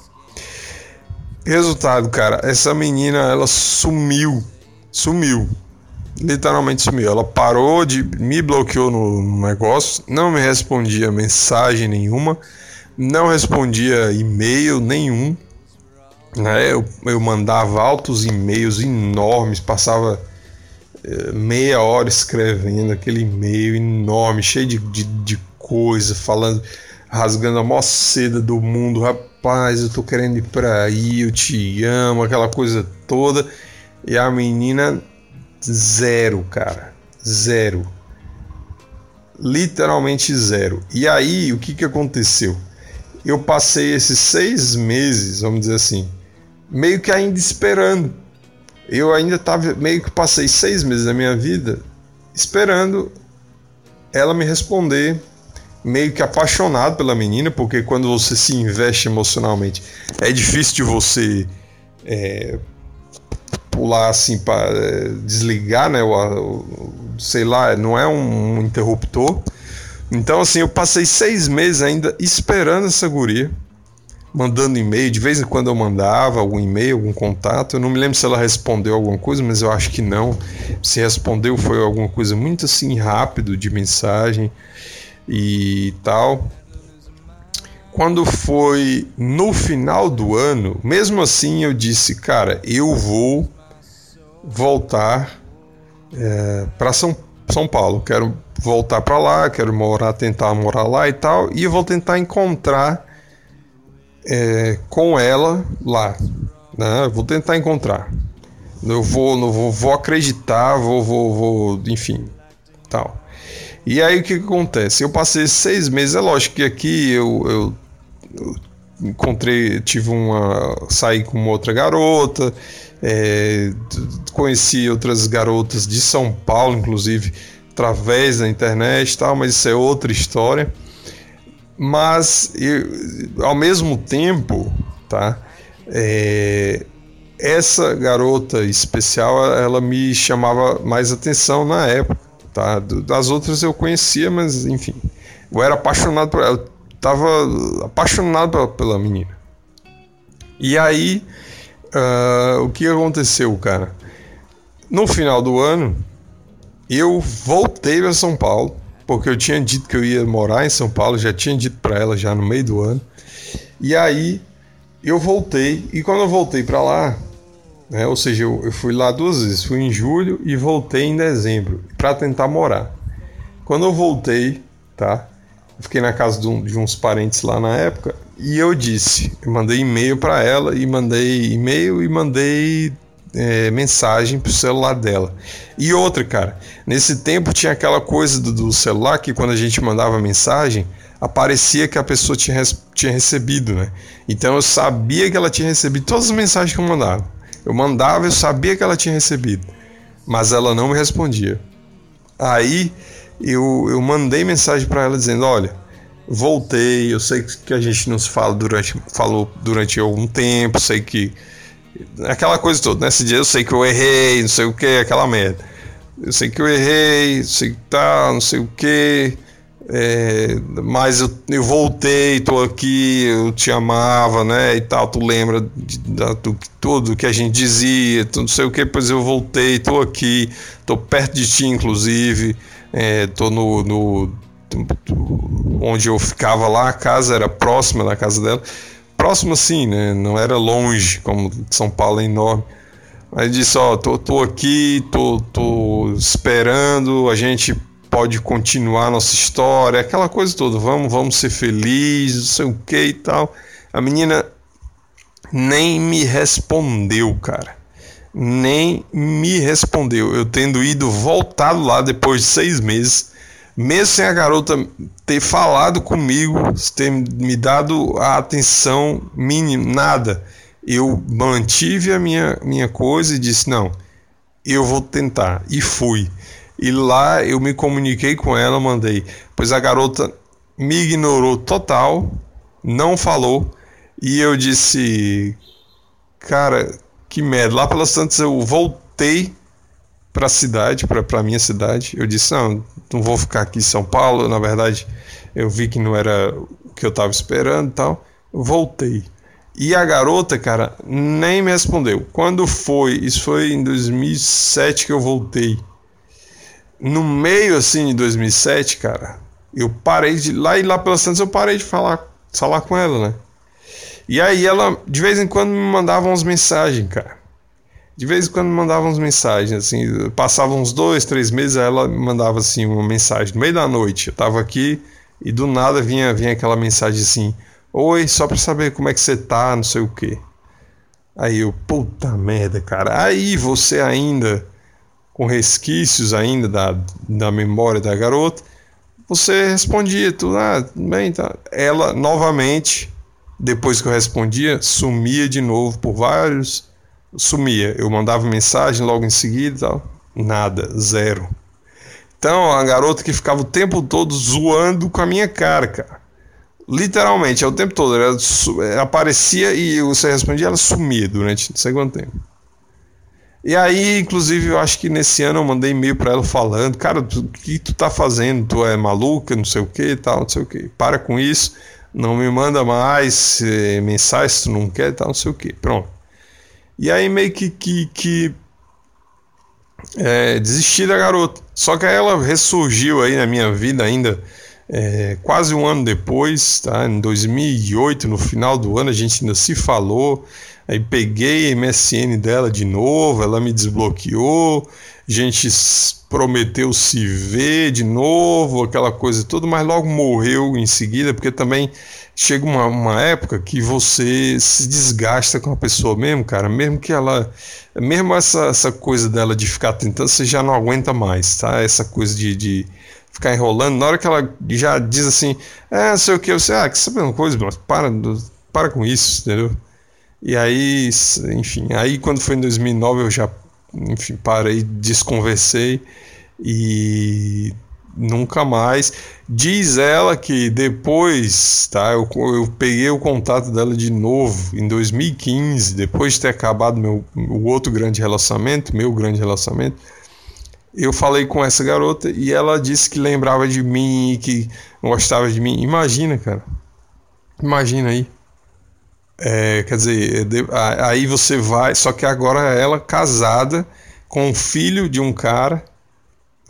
Resultado, cara, essa menina ela sumiu, sumiu, literalmente sumiu. Ela parou de me bloqueou no negócio, não me respondia mensagem nenhuma, não respondia e-mail nenhum. Né? Eu, eu mandava altos e-mails enormes, passava é, meia hora escrevendo aquele e-mail enorme, cheio de, de, de coisa, falando, rasgando a maior seda do mundo. Rapaz, eu tô querendo ir pra aí, eu te amo, aquela coisa toda. E a menina, zero, cara, zero. Literalmente zero. E aí, o que, que aconteceu? Eu passei esses seis meses, vamos dizer assim, meio que ainda esperando. Eu ainda estava meio que passei seis meses da minha vida esperando ela me responder, meio que apaixonado pela menina, porque quando você se investe emocionalmente é difícil de você é, pular assim para é, desligar, né? O, o, sei lá, não é um, um interruptor. Então, assim, eu passei seis meses ainda esperando essa guria mandando e-mail. De vez em quando eu mandava algum e-mail, algum contato. Eu não me lembro se ela respondeu alguma coisa, mas eu acho que não. Se respondeu foi alguma coisa muito assim rápido de mensagem e tal. quando foi no final do ano, mesmo assim eu disse, cara, eu vou voltar é, para São, São Paulo. Quero voltar para lá, quero morar, tentar morar lá e tal, e eu vou tentar encontrar é, com ela lá. Né? Eu vou tentar encontrar. Eu vou, não vou, vou acreditar, vou, vou, vou, enfim, tal. E aí o que, que acontece? Eu passei seis meses, é lógico que aqui eu, eu, eu encontrei, tive uma, saí com uma outra garota, é, conheci outras garotas de São Paulo, inclusive através da internet, tal, mas isso é outra história. Mas eu, ao mesmo tempo, tá? É, essa garota especial, ela me chamava mais atenção na época, tá? Das outras eu conhecia, mas enfim, eu era apaixonado por ela, eu tava apaixonado pela, menina. E aí, uh, o que aconteceu, cara? No final do ano, eu voltei para São Paulo porque eu tinha dito que eu ia morar em São Paulo, já tinha dito para ela já no meio do ano. E aí eu voltei, e quando eu voltei para lá, né, ou seja, eu, eu, fui lá duas vezes, fui em julho e voltei em dezembro para tentar morar. Quando eu voltei, tá? Eu fiquei na casa de, um, de uns parentes lá na época e eu disse, eu mandei e-mail para ela e mandei e-mail e mandei é, mensagem pro celular dela. E outra, cara, nesse tempo tinha aquela coisa do, do, celular que quando a gente mandava mensagem, aparecia que a pessoa tinha, tinha recebido, né? Então eu sabia que ela tinha recebido todas as mensagens que eu mandava. Eu mandava, eu sabia que ela tinha recebido, mas ela não me respondia. Aí eu, eu mandei mensagem para ela dizendo: Olha, voltei, eu sei que a gente não se fala durante, falou durante algum tempo, sei que aquela coisa toda. Nesse dia eu sei que eu errei, não sei o que, aquela merda. Eu sei que eu errei, sei que tá, não sei o que. É, mas eu, eu voltei, tô aqui, eu te amava, né? E tal, tu lembra de, de, do tudo que a gente dizia, não sei o que, pois eu voltei, tô aqui, tô perto de ti, inclusive, é, tô no, no onde eu ficava lá, a casa era próxima da casa dela próximo assim, né? Não era longe, como São Paulo é enorme. Aí disse, ó, tô, tô aqui, tô, tô esperando, a gente pode continuar nossa história, aquela coisa toda, vamos, vamos ser felizes, não sei o que e tal. A menina nem me respondeu, cara. Nem me respondeu. Eu tendo ido voltado lá depois de seis meses mesmo sem a garota ter falado comigo, ter me dado a atenção mínima, nada, eu mantive a minha, minha coisa e disse: não, eu vou tentar. E fui. E lá eu me comuniquei com ela, mandei. Pois a garota me ignorou total, não falou. E eu disse: cara, que merda. Lá pelas tantas eu voltei para a cidade, para a minha cidade. Eu disse: não, não vou ficar aqui em São Paulo. Na verdade, eu vi que não era o que eu estava esperando e tal. Voltei. E a garota, cara, nem me respondeu. Quando foi? Isso foi em 2007 que eu voltei. No meio assim de 2007, cara, eu parei de lá e lá pelas tantas eu parei de falar, falar com ela, né? E aí ela de vez em quando me mandava umas mensagens, cara de vez em quando mandava uns mensagens, assim, passava uns dois, três meses, ela mandava assim uma mensagem no meio da noite. Eu tava aqui e do nada vinha, vinha aquela mensagem assim: Oi, só pra saber como é que você tá, não sei o que. Aí eu, puta merda, cara. Aí você ainda, com resquícios ainda da, da memória da garota, você respondia tudo, ah, bem, tá. Ela novamente, depois que eu respondia, sumia de novo por vários sumia. Eu mandava mensagem logo em seguida tal. Nada, zero. Então, a garota que ficava o tempo todo zoando com a minha cara, cara. Literalmente, é o tempo todo. Ela aparecia e você respondia, ela sumia durante não sei quanto tempo. E aí, inclusive, eu acho que nesse ano eu mandei e-mail para ela falando: Cara, o que tu tá fazendo? Tu é maluca, não sei o que tal, não sei o que. Para com isso, não me manda mais eh, mensagens tu não quer tal, não sei o que. Pronto. E aí meio que, que, que é, desisti da garota. Só que ela ressurgiu aí na minha vida ainda é, quase um ano depois, tá? Em 2008, no final do ano, a gente ainda se falou. Aí peguei a MSN dela de novo, ela me desbloqueou, a gente prometeu se ver de novo, aquela coisa toda, mas logo morreu em seguida, porque também chega uma, uma época que você se desgasta com a pessoa mesmo, cara, mesmo que ela. Mesmo essa, essa coisa dela de ficar tentando, você já não aguenta mais, tá? Essa coisa de, de ficar enrolando. Na hora que ela já diz assim, é, sei o que, você, ah, que sabe uma coisa, mas para, para com isso, entendeu? E aí, enfim, aí quando foi em 2009 eu já, enfim, parei, desconversei e nunca mais. Diz ela que depois, tá, eu, eu peguei o contato dela de novo em 2015, depois de ter acabado meu, o outro grande relacionamento, meu grande relacionamento. Eu falei com essa garota e ela disse que lembrava de mim, que gostava de mim. Imagina, cara. Imagina aí. É, quer dizer, aí você vai, só que agora é ela casada com o filho de um cara,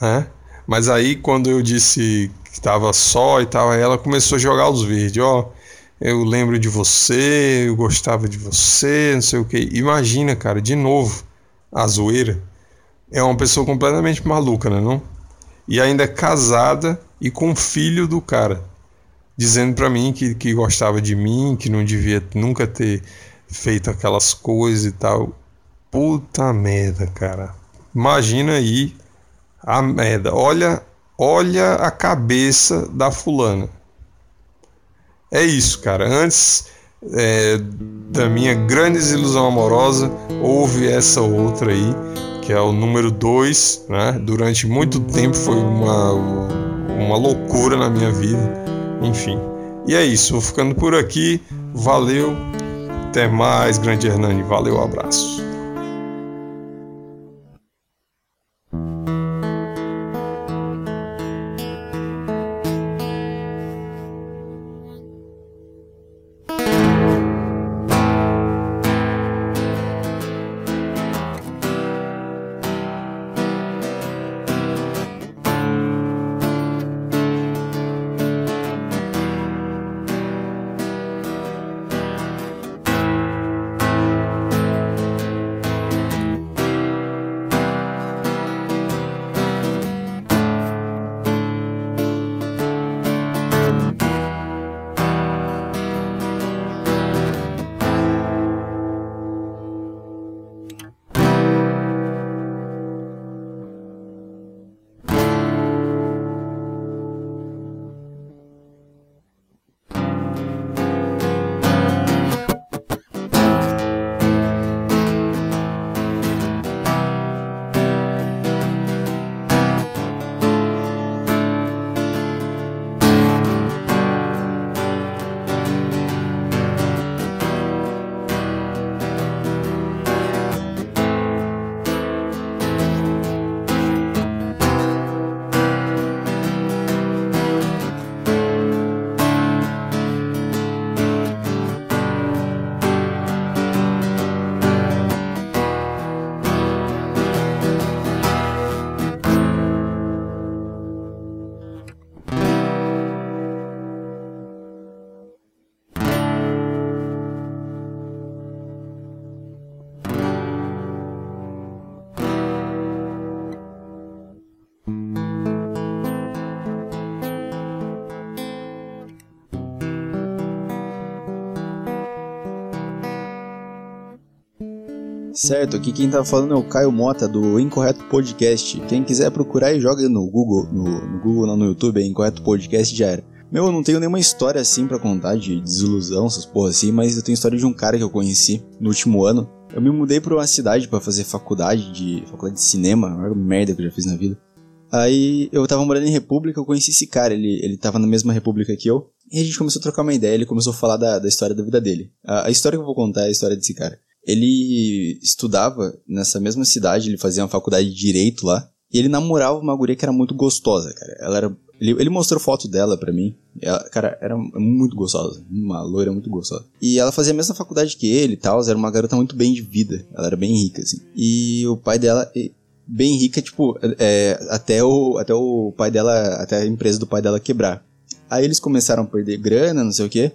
né? Mas aí quando eu disse que estava só e tal, ela começou a jogar os vídeos, ó, eu lembro de você, eu gostava de você, não sei o que. Imagina, cara, de novo, a zoeira. É uma pessoa completamente maluca, né, não? E ainda é casada e com filho do cara dizendo para mim que, que gostava de mim, que não devia nunca ter feito aquelas coisas e tal. Puta merda, cara. Imagina aí a merda. Olha, olha a cabeça da fulana. É isso, cara. Antes é, da minha grande desilusão amorosa, houve essa outra aí, que é o número 2, né? Durante muito tempo foi uma, uma loucura na minha vida enfim. E é isso, vou ficando por aqui. Valeu, até mais, grande Hernani. Valeu, abraço. Certo, aqui quem tá falando é o Caio Mota do Incorreto Podcast. Quem quiser procurar e joga no Google, no, no Google não, no YouTube, é Incorreto Podcast já era. Meu, eu não tenho nenhuma história assim para contar de desilusão, essas porra assim, mas eu tenho história de um cara que eu conheci no último ano. Eu me mudei pra uma cidade para fazer faculdade de faculdade de cinema, a maior merda que eu já fiz na vida. Aí eu tava morando em República, eu conheci esse cara, ele, ele tava na mesma República que eu. E a gente começou a trocar uma ideia, ele começou a falar da, da história da vida dele. A, a história que eu vou contar é a história desse cara ele estudava nessa mesma cidade, ele fazia uma faculdade de direito lá, e ele namorava uma guria que era muito gostosa, cara. Ela era. Ele, ele mostrou foto dela pra mim. Ela, cara, era muito gostosa. Uma loira muito gostosa. E ela fazia a mesma faculdade que ele e tal. Era uma garota muito bem de vida. Ela era bem rica, assim. E o pai dela. Bem rica, tipo, é, até, o, até o pai dela. Até a empresa do pai dela quebrar. Aí eles começaram a perder grana, não sei o quê.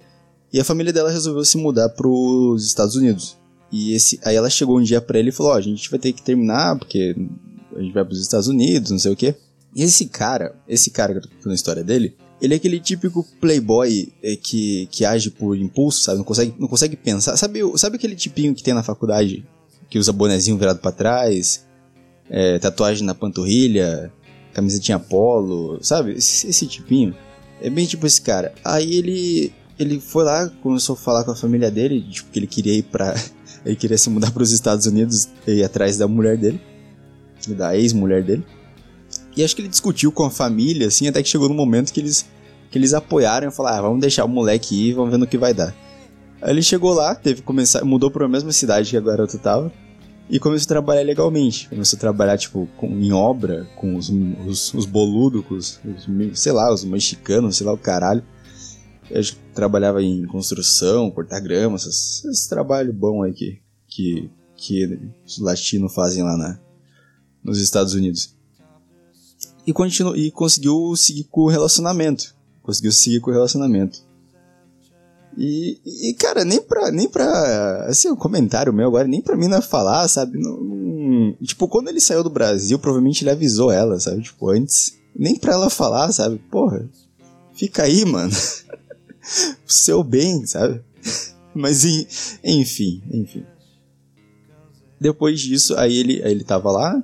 E a família dela resolveu se mudar pros Estados Unidos. E esse, aí ela chegou um dia pra ele e falou: Ó, a gente vai ter que terminar, porque a gente vai pros Estados Unidos, não sei o quê. E esse cara, esse cara que eu tô contando a história dele, ele é aquele típico playboy é, que, que age por impulso, sabe? Não consegue, não consegue pensar. Sabe, sabe aquele tipinho que tem na faculdade? Que usa bonezinho virado para trás, é, tatuagem na panturrilha, camisetinha polo, sabe? Esse, esse tipinho. É bem tipo esse cara. Aí ele ele foi lá, começou a falar com a família dele, tipo, que ele queria ir pra. Ele queria se mudar para os Estados Unidos e ir atrás da mulher dele, da ex-mulher dele. E acho que ele discutiu com a família, assim, até que chegou no momento que eles, que eles apoiaram e falaram, ah, vamos deixar o moleque ir, vamos ver no que vai dar. Aí ele chegou lá, teve começar, mudou para a mesma cidade que a garota tava, e começou a trabalhar legalmente. Começou a trabalhar, tipo, com, em obra, com os, os, os boludos, com os, os, sei lá, os mexicanos, sei lá, o caralho. Eu trabalhava em construção, cortar grama, esses, esses trabalhos bons aí que, que, que os latinos fazem lá na, nos Estados Unidos. E, continu, e conseguiu seguir com o relacionamento. Conseguiu seguir com o relacionamento. E, e, cara, nem pra, nem pra. Assim, um comentário meu agora, nem pra mina falar, sabe? Não, não, tipo, quando ele saiu do Brasil, provavelmente ele avisou ela, sabe? Tipo, antes. Nem pra ela falar, sabe? Porra, fica aí, mano. seu bem, sabe? Mas enfim, enfim. Depois disso, aí ele, aí ele tava lá,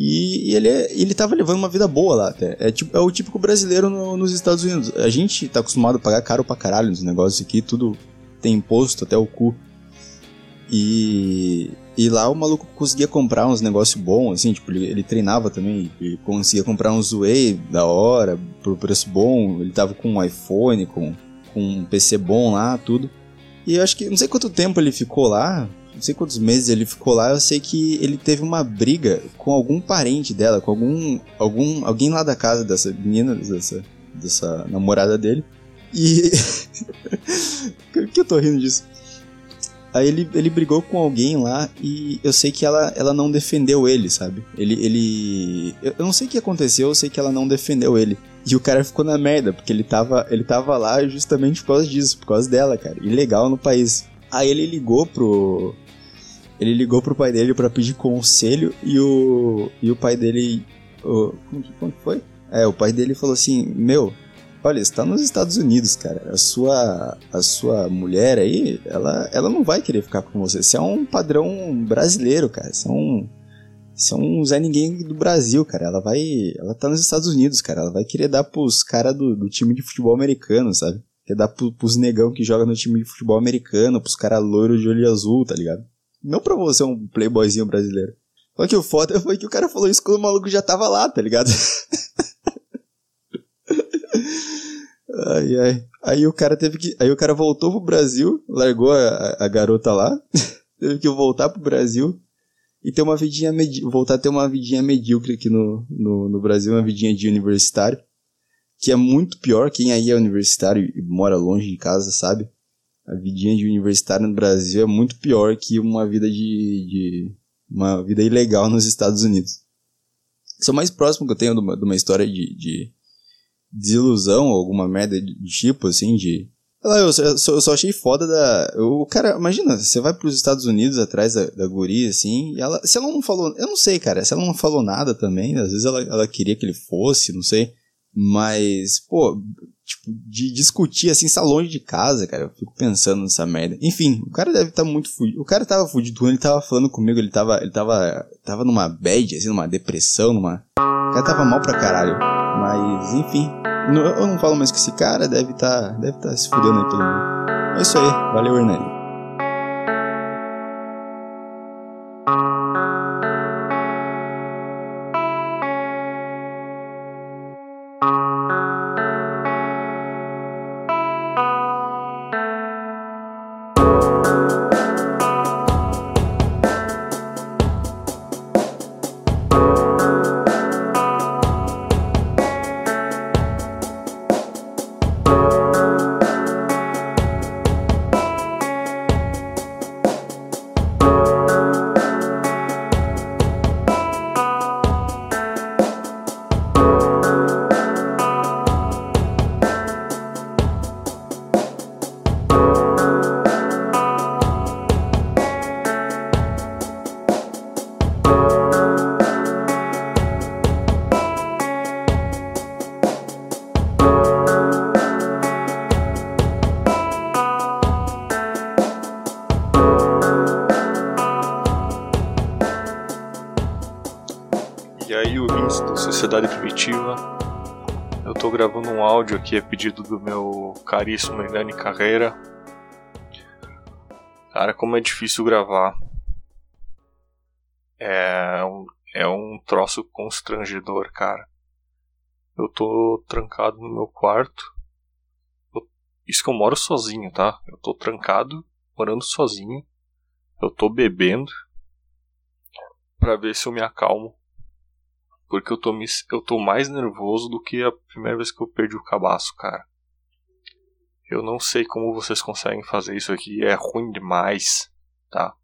e, ele, é, ele tava levando uma vida boa lá até. É, tipo, é o típico brasileiro no, nos Estados Unidos. A gente tá acostumado a pagar caro pra caralho nos negócios aqui, tudo tem imposto até o cu. E, e lá o maluco conseguia comprar uns negócios bons, assim, tipo, ele, ele treinava também, ele conseguia comprar uns whey da hora, por preço bom, ele tava com um iPhone, com, com um PC bom lá, tudo. E eu acho que, não sei quanto tempo ele ficou lá, não sei quantos meses ele ficou lá, eu sei que ele teve uma briga com algum parente dela, com algum, algum alguém lá da casa dessa menina, dessa, dessa namorada dele. E. Por que eu tô rindo disso? Aí ele, ele brigou com alguém lá e eu sei que ela, ela não defendeu ele, sabe? Ele. ele eu, eu não sei o que aconteceu, eu sei que ela não defendeu ele. E o cara ficou na merda, porque ele tava, ele tava lá justamente por causa disso, por causa dela, cara. Ilegal no país. Aí ele ligou pro, ele ligou pro pai dele para pedir conselho e o, e o pai dele. O, como, como foi? É, o pai dele falou assim: Meu, olha, você tá nos Estados Unidos, cara. A sua, a sua mulher aí, ela, ela não vai querer ficar com você. Você é um padrão brasileiro, cara. Você é um. Você é um Zé Ninguém do Brasil, cara. Ela vai. Ela tá nos Estados Unidos, cara. Ela vai querer dar pros caras do, do time de futebol americano, sabe? Quer dar pro, pros negão que joga no time de futebol americano, pros caras loiros de olho azul, tá ligado? Não pra você um playboyzinho brasileiro. Só que o foda foi que o cara falou isso quando o maluco já tava lá, tá ligado? ai, ai. Aí o cara teve que. Aí o cara voltou pro Brasil, largou a, a garota lá, teve que voltar pro Brasil e ter uma vidinha voltar a ter uma vidinha medíocre aqui no, no, no Brasil, uma vidinha de universitário. Que é muito pior, quem aí é universitário e mora longe de casa, sabe? a vidinha de universitário no Brasil é muito pior que uma vida de, de uma vida ilegal nos Estados Unidos. Isso é o mais próximo que eu tenho de uma, de uma história de, de desilusão ou alguma merda de tipo, assim, de... Eu, só, eu só achei foda da... O cara, imagina, você vai pros Estados Unidos atrás da, da guria, assim, e ela... Se ela não falou... Eu não sei, cara, se ela não falou nada também, às vezes ela, ela queria que ele fosse, não sei... Mas, pô, tipo, de discutir assim, está longe de casa, cara. Eu fico pensando nessa merda. Enfim, o cara deve estar tá muito fudido. O cara tava fudido quando ele tava falando comigo, ele tava, ele tava, tava numa bad, assim, numa depressão, numa. O cara tava mal pra caralho. Mas, enfim. Eu não falo mais que esse cara deve estar, tá, deve tá se fudendo aí pelo mundo. É isso aí. Valeu, Hernani. Sociedade Primitiva. Eu tô gravando um áudio aqui a pedido do meu caríssimo Hernani Carreira. Cara, como é difícil gravar. É um, é um troço constrangedor, cara. Eu tô trancado no meu quarto. Eu, isso que eu moro sozinho, tá? Eu tô trancado, morando sozinho. Eu tô bebendo para ver se eu me acalmo. Porque eu tô, me, eu tô mais nervoso do que a primeira vez que eu perdi o cabaço, cara. Eu não sei como vocês conseguem fazer isso aqui, é ruim demais, tá?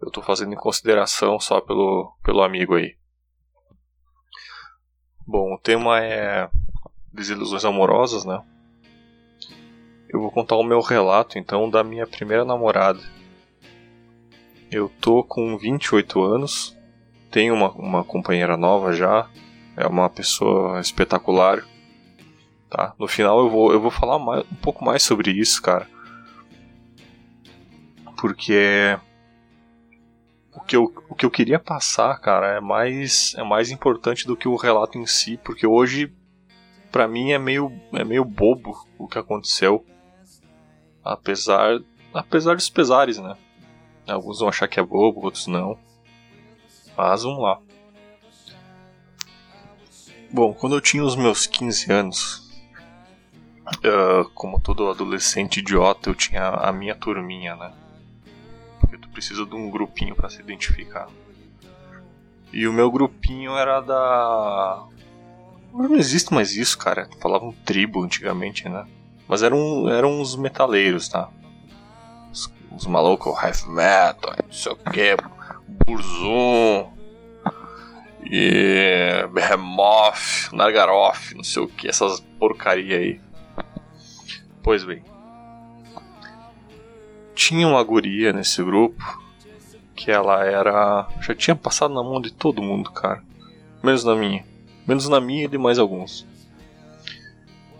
Eu tô fazendo em consideração só pelo, pelo amigo aí. Bom, o tema é desilusões amorosas, né? Eu vou contar o meu relato então da minha primeira namorada. Eu tô com 28 anos, tenho uma, uma companheira nova já, é uma pessoa espetacular. Tá? No final eu vou, eu vou falar mais, um pouco mais sobre isso, cara. Porque o que, eu, o que eu queria passar, cara, é mais, é mais importante do que o relato em si, porque hoje, para mim, é meio, é meio bobo o que aconteceu. Apesar, apesar dos pesares, né? Alguns vão achar que é bobo, outros não. Mas vamos lá. Bom, quando eu tinha os meus 15 anos, uh, como todo adolescente idiota, eu tinha a minha turminha, né? Porque tu precisa de um grupinho para se identificar. E o meu grupinho era da. Não existe mais isso, cara. Falavam tribo antigamente, né? Mas eram, eram os metaleiros, tá? Os, os malucos, heavy metal, não sei o que, Burzum, e Behemoth, Nargaroth, não sei o que, essas porcaria aí. Pois bem. Tinha uma guria nesse grupo que ela era. já tinha passado na mão de todo mundo, cara. Menos na minha. Menos na minha e de mais alguns.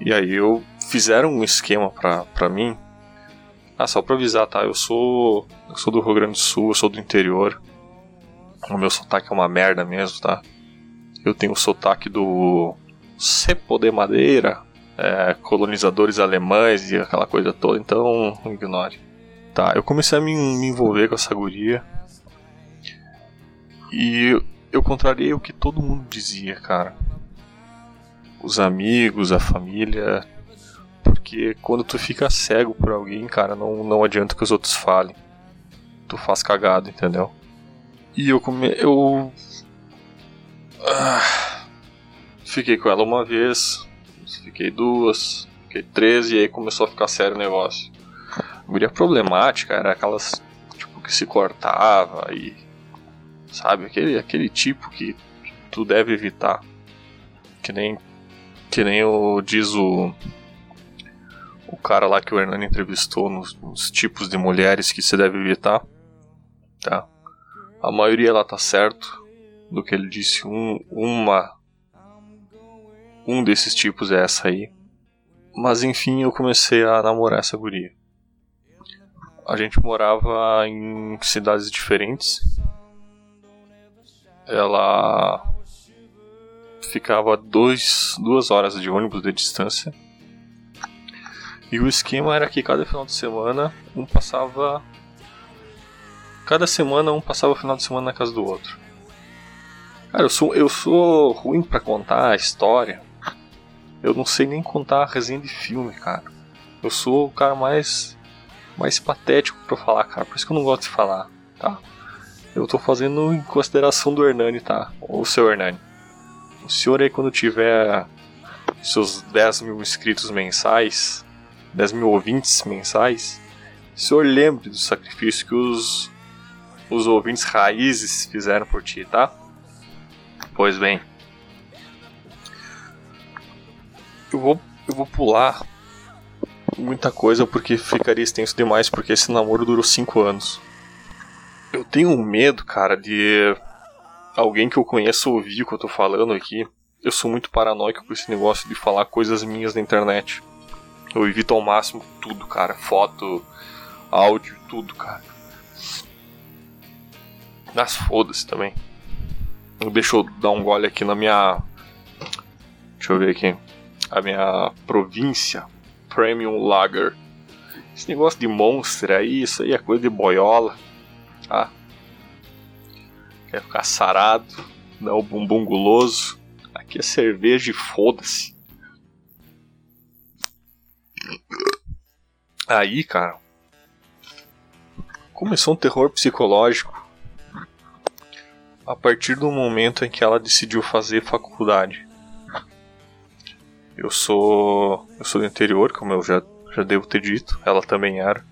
E aí eu fizeram um esquema pra, pra mim. Ah, só pra avisar, tá? Eu sou. Eu sou do Rio Grande do Sul, eu sou do interior. O meu sotaque é uma merda mesmo, tá? Eu tenho o sotaque do Cepo de Madeira, é, colonizadores alemães e aquela coisa toda, então ignore. Tá, eu comecei a me, me envolver com essa guria. E eu contrariei o que todo mundo dizia, cara. Os amigos, a família. Porque quando tu fica cego por alguém, cara, não, não adianta que os outros falem. Tu faz cagado, entendeu? E eu come... eu ah, fiquei com ela uma vez, fiquei duas, fiquei três e aí começou a ficar sério o negócio. A guria problemática era aquelas tipo que se cortava e sabe aquele aquele tipo que tu deve evitar. Que nem que nem o diz o o cara lá que o Hernani entrevistou nos, nos tipos de mulheres que se deve evitar, tá? A maioria lá tá certo do que ele disse. Um, uma. Um desses tipos é essa aí. Mas enfim, eu comecei a namorar essa guria. A gente morava em cidades diferentes. Ela ficava dois, duas horas de ônibus de distância. E o esquema era que cada final de semana um passava Cada semana um passava o final de semana na casa do outro. Cara, eu sou, eu sou ruim para contar a história. Eu não sei nem contar a resenha de filme, cara. Eu sou o cara mais mais patético para falar, cara. Por isso que eu não gosto de falar, tá? Eu tô fazendo em consideração do Hernani, tá? O seu Hernani. O senhor aí quando tiver seus 10 mil inscritos mensais, 10 mil ouvintes mensais, o senhor lembre do sacrifício que os os ouvintes raízes fizeram por ti, tá? Pois bem. Eu vou, eu vou pular muita coisa porque ficaria extenso demais, porque esse namoro durou 5 anos. Eu tenho medo, cara, de alguém que eu conheço ouvir o que eu tô falando aqui. Eu sou muito paranoico com esse negócio de falar coisas minhas na internet. Eu evito ao máximo tudo, cara. Foto, áudio, tudo, cara. Mas foda-se também. Deixa eu dar um gole aqui na minha Deixa eu ver aqui. A minha província. Premium Lager. Esse negócio de monster aí, isso aí é coisa de boiola. Tá? Quer ficar sarado, o bumbum guloso. Aqui é cerveja e foda-se. Aí, cara. Começou um terror psicológico. A partir do momento em que ela decidiu fazer faculdade. Eu sou. Eu sou do interior, como eu já, já devo ter dito. Ela também era.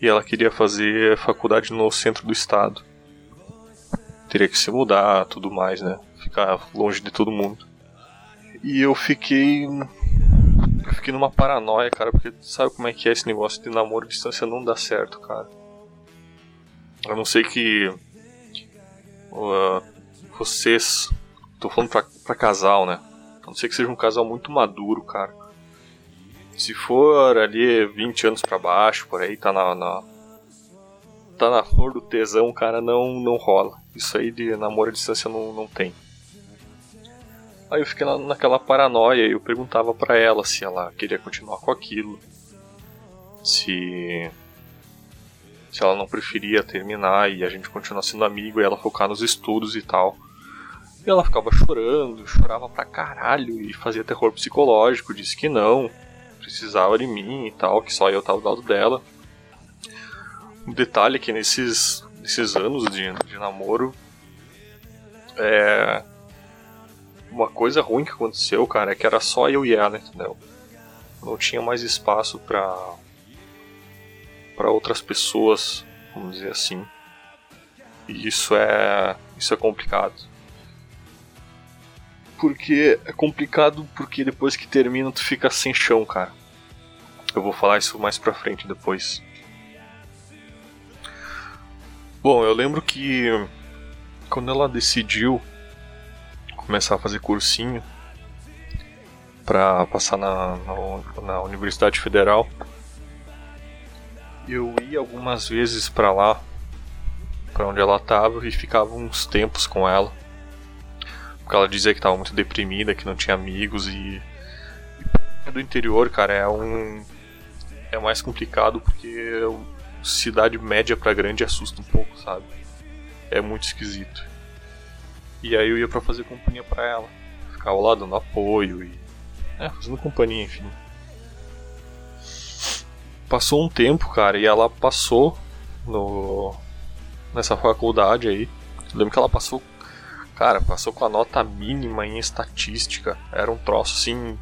E ela queria fazer faculdade no centro do estado. Teria que se mudar, tudo mais, né? Ficar longe de todo mundo. E eu fiquei. Eu fiquei numa paranoia, cara, porque sabe como é que é esse negócio de namoro à distância não dá certo, cara. A não sei que. Uh, vocês. Tô falando pra, pra casal, né? A não ser que seja um casal muito maduro, cara. Se for ali 20 anos para baixo, por aí, tá na, na, Tá na flor do tesão, cara, não, não rola. Isso aí de namoro à distância não, não tem. Aí eu fiquei na, naquela paranoia e eu perguntava para ela se ela queria continuar com aquilo. Se. Se ela não preferia terminar e a gente continuar sendo amigo e ela focar nos estudos e tal. E ela ficava chorando, chorava pra caralho e fazia terror psicológico, disse que não, precisava de mim e tal, que só eu tava do lado dela. Um detalhe é que nesses, nesses anos de, de namoro, é. Uma coisa ruim que aconteceu, cara, é que era só eu e ela, entendeu? Não tinha mais espaço pra. Para outras pessoas, vamos dizer assim. E isso é. isso é complicado porque é complicado porque depois que termina tu fica sem chão, cara. Eu vou falar isso mais pra frente depois. Bom, eu lembro que quando ela decidiu começar a fazer cursinho para passar na, na, na, Universidade Federal, eu ia algumas vezes para lá, para onde ela estava e ficava uns tempos com ela. Porque ela dizia que estava muito deprimida, que não tinha amigos e. e do interior, cara, é um. É mais complicado porque cidade média para grande assusta um pouco, sabe? É muito esquisito. E aí eu ia para fazer companhia para ela. Ficar ao lado dando apoio e. É, fazendo companhia, enfim. Passou um tempo, cara, e ela passou no nessa faculdade aí. Eu lembro que ela passou Cara, passou com a nota mínima em estatística. Era um troço assim.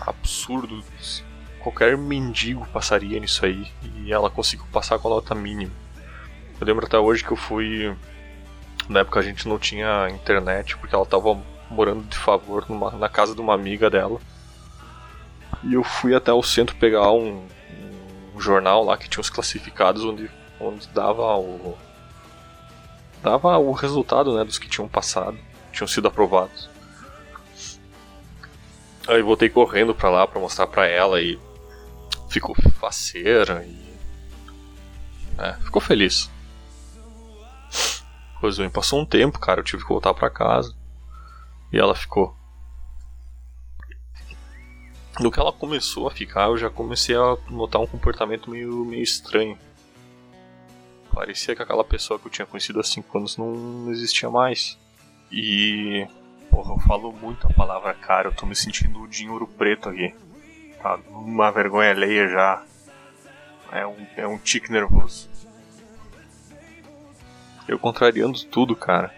absurdo. Qualquer mendigo passaria nisso aí. E ela conseguiu passar com a nota mínima. Eu lembro até hoje que eu fui. Na época a gente não tinha internet, porque ela tava morando de favor numa, na casa de uma amiga dela. E eu fui até o centro pegar um, jornal lá que tinha os classificados onde, onde dava o, dava o resultado né, dos que tinham passado, tinham sido aprovados. Aí voltei correndo pra lá pra mostrar pra ela e ficou faceira e. É, ficou feliz. Pois bem, passou um tempo, cara, eu tive que voltar pra casa. E ela ficou. No que ela começou a ficar, eu já comecei a notar um comportamento meio, meio estranho. Parecia que aquela pessoa que eu tinha conhecido há 5 anos não existia mais. E. Porra, eu falo muito a palavra cara, eu tô me sentindo de ouro preto aqui. Tá uma vergonha alheia já. É um, é um tique nervoso. Eu contrariando tudo, cara.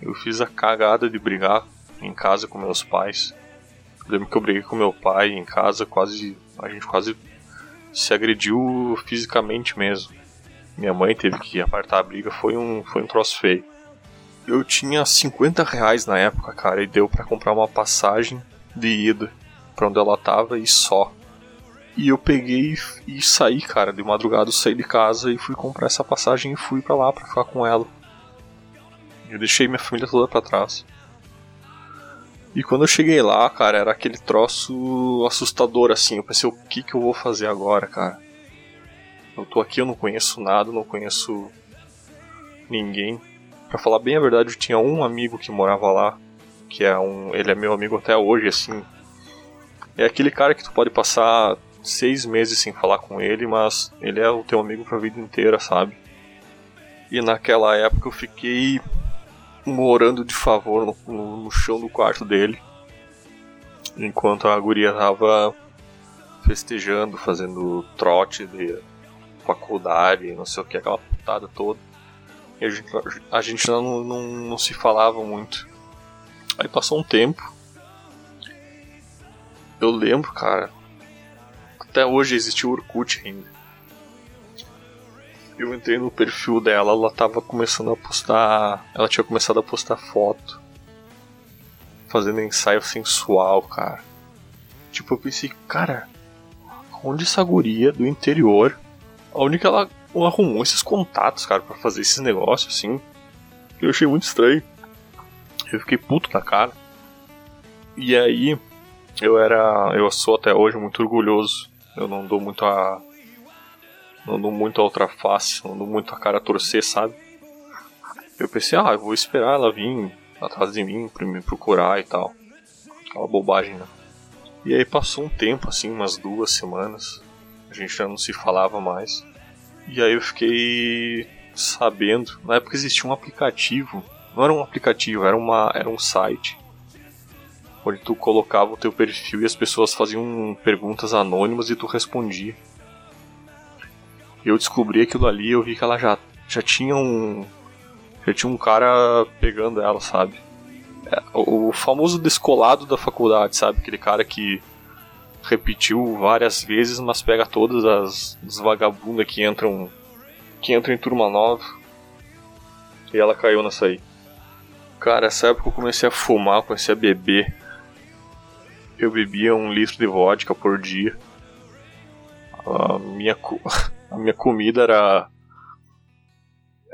Eu fiz a cagada de brigar em casa com meus pais. Lembro que eu briguei com meu pai em casa, quase. A gente quase se agrediu fisicamente mesmo minha mãe teve que apartar a briga, foi um, foi um troço feio. Eu tinha 50 reais na época, cara, e deu para comprar uma passagem de ida para onde ela tava e só. E eu peguei e saí, cara, de madrugada eu saí de casa e fui comprar essa passagem e fui para lá para ficar com ela. Eu deixei minha família toda para trás. E quando eu cheguei lá, cara, era aquele troço assustador assim. Eu pensei, o que que eu vou fazer agora, cara? Eu tô aqui, eu não conheço nada, não conheço ninguém. Pra falar bem a verdade, eu tinha um amigo que morava lá. que é um. Ele é meu amigo até hoje, assim. É aquele cara que tu pode passar seis meses sem falar com ele, mas ele é o teu amigo pra vida inteira, sabe? E naquela época eu fiquei morando de favor no, no, no chão do quarto dele, enquanto a guria tava festejando, fazendo trote de faculdade, não sei o que, aquela putada toda. E a gente, a gente não, não, não se falava muito. Aí passou um tempo. Eu lembro, cara. Até hoje existe o Orkut ainda. Eu entrei no perfil dela, ela tava começando a postar. Ela tinha começado a postar foto. Fazendo ensaio sensual, cara. Tipo, eu pensei, cara, onde essa guria do interior, onde que ela arrumou esses contatos, cara, para fazer esses negócios assim? Eu achei muito estranho. Eu fiquei puto na cara. E aí, eu era. Eu sou até hoje muito orgulhoso. Eu não dou muito a. Não dou muito a outra face, não dou muito a cara a torcer, sabe? Eu pensei, ah, eu vou esperar ela vir atrás de mim pra me procurar e tal. Aquela bobagem, né? E aí passou um tempo, assim, umas duas semanas. A gente já não se falava mais. E aí eu fiquei sabendo. Na época existia um aplicativo não era um aplicativo, era, uma, era um site onde tu colocava o teu perfil e as pessoas faziam perguntas anônimas e tu respondia. Eu descobri aquilo ali, eu vi que ela já, já tinha um já tinha um cara pegando ela, sabe? É, o, famoso descolado da faculdade, sabe? Aquele cara que repetiu várias vezes, mas pega todas as, as vagabundas que entram que entram em turma nova. E ela caiu nessa aí. Cara, essa época eu comecei a fumar, comecei a beber. Eu bebia um litro de vodka por dia. A minha, a minha comida era.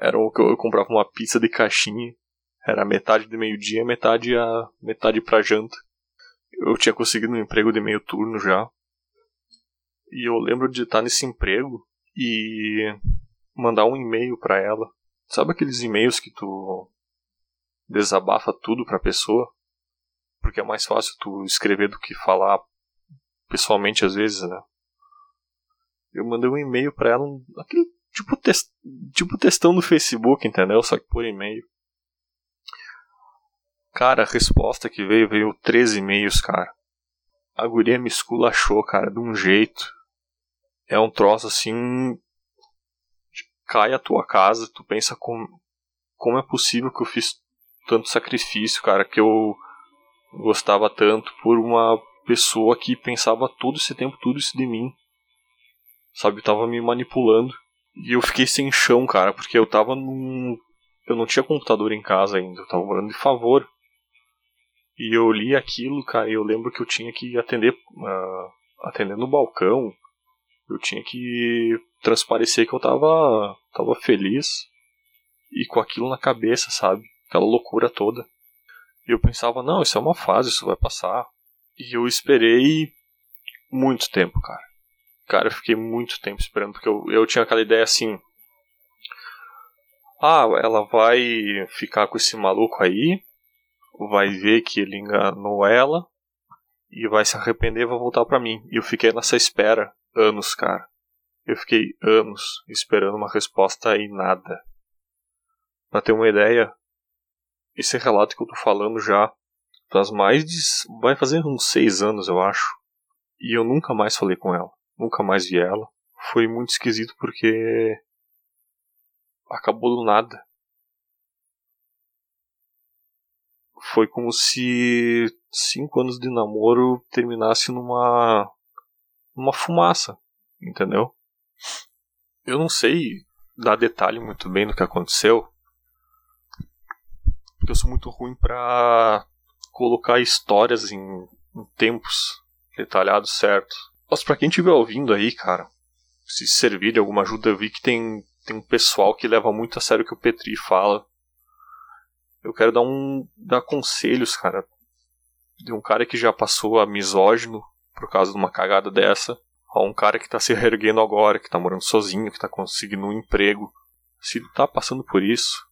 Era o que eu comprava uma pizza de caixinha. Era metade de meio-dia, metade a metade pra janta. Eu tinha conseguido um emprego de meio turno já. E eu lembro de estar nesse emprego e mandar um e-mail para ela. Sabe aqueles e-mails que tu desabafa tudo pra pessoa, porque é mais fácil tu escrever do que falar pessoalmente às vezes, né? Eu mandei um e-mail pra ela, aquele tipo, test, tipo textão no Facebook, entendeu? Só que por e-mail. Cara, a resposta que veio, veio 13 e-mails, cara. A guria me esculachou, cara, de um jeito. É um troço assim. Cai a tua casa, tu pensa como é possível que eu fiz tanto sacrifício, cara, que eu gostava tanto por uma pessoa que pensava todo esse tempo tudo isso de mim. Sabe, tava me manipulando. E eu fiquei sem chão, cara, porque eu tava num. Eu não tinha computador em casa ainda, eu tava morando de favor. E eu li aquilo, cara, e eu lembro que eu tinha que atender. Uh, atender no balcão. Eu tinha que transparecer que eu tava. tava feliz. E com aquilo na cabeça, sabe? aquela loucura toda. E eu pensava, não, isso é uma fase, isso vai passar. E eu esperei muito tempo, cara. Cara, eu fiquei muito tempo esperando, porque eu, eu tinha aquela ideia assim. Ah, ela vai ficar com esse maluco aí, vai ver que ele enganou ela, e vai se arrepender e vai voltar pra mim. E eu fiquei nessa espera anos, cara. Eu fiquei anos esperando uma resposta e nada. Pra ter uma ideia, esse relato que eu tô falando já faz mais de. vai fazer uns seis anos, eu acho. E eu nunca mais falei com ela. Nunca mais vi ela. Foi muito esquisito porque. acabou do nada. Foi como se cinco anos de namoro terminasse numa. numa fumaça, entendeu? Eu não sei dar detalhe muito bem do que aconteceu, porque eu sou muito ruim para colocar histórias em, em, tempos detalhados certo. Mas para quem estiver ouvindo aí, cara, se servir de alguma ajuda, eu vi que tem, tem um pessoal que leva muito a sério o que o Petri fala. Eu quero dar um dar conselhos, cara, de um cara que já passou a misógino por causa de uma cagada dessa, a um cara que tá se reerguendo agora, que tá morando sozinho, que tá conseguindo um emprego. Se tu tá passando por isso,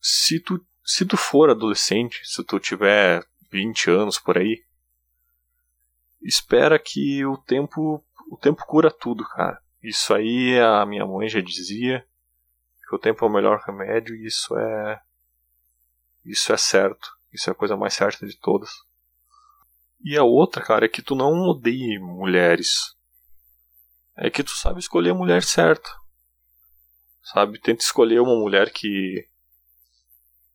se tu se tu for adolescente, se tu tiver 20 anos por aí, espera que o tempo o tempo cura tudo, cara. Isso aí a minha mãe já dizia que o tempo é o melhor remédio e isso é isso é certo. Isso é a coisa mais certa de todas. E a outra, cara, é que tu não odeie mulheres. É que tu sabe escolher a mulher certa. Sabe? Tenta escolher uma mulher que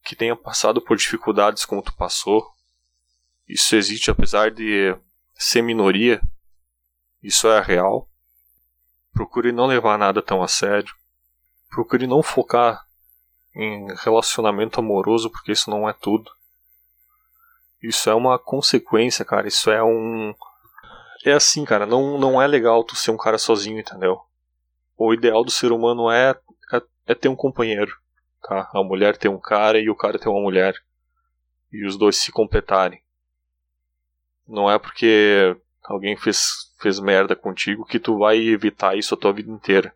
que tenha passado por dificuldades como tu passou. Isso existe apesar de ser minoria. Isso é real. Procure não levar nada tão a sério. Procure não focar em relacionamento amoroso, porque isso não é tudo. Isso é uma consequência, cara. Isso é um. É assim, cara. Não, não é legal tu ser um cara sozinho, entendeu? O ideal do ser humano é, é, é ter um companheiro tá? A mulher tem um cara e o cara tem uma mulher. E os dois se completarem. Não é porque alguém fez, fez merda contigo que tu vai evitar isso a tua vida inteira.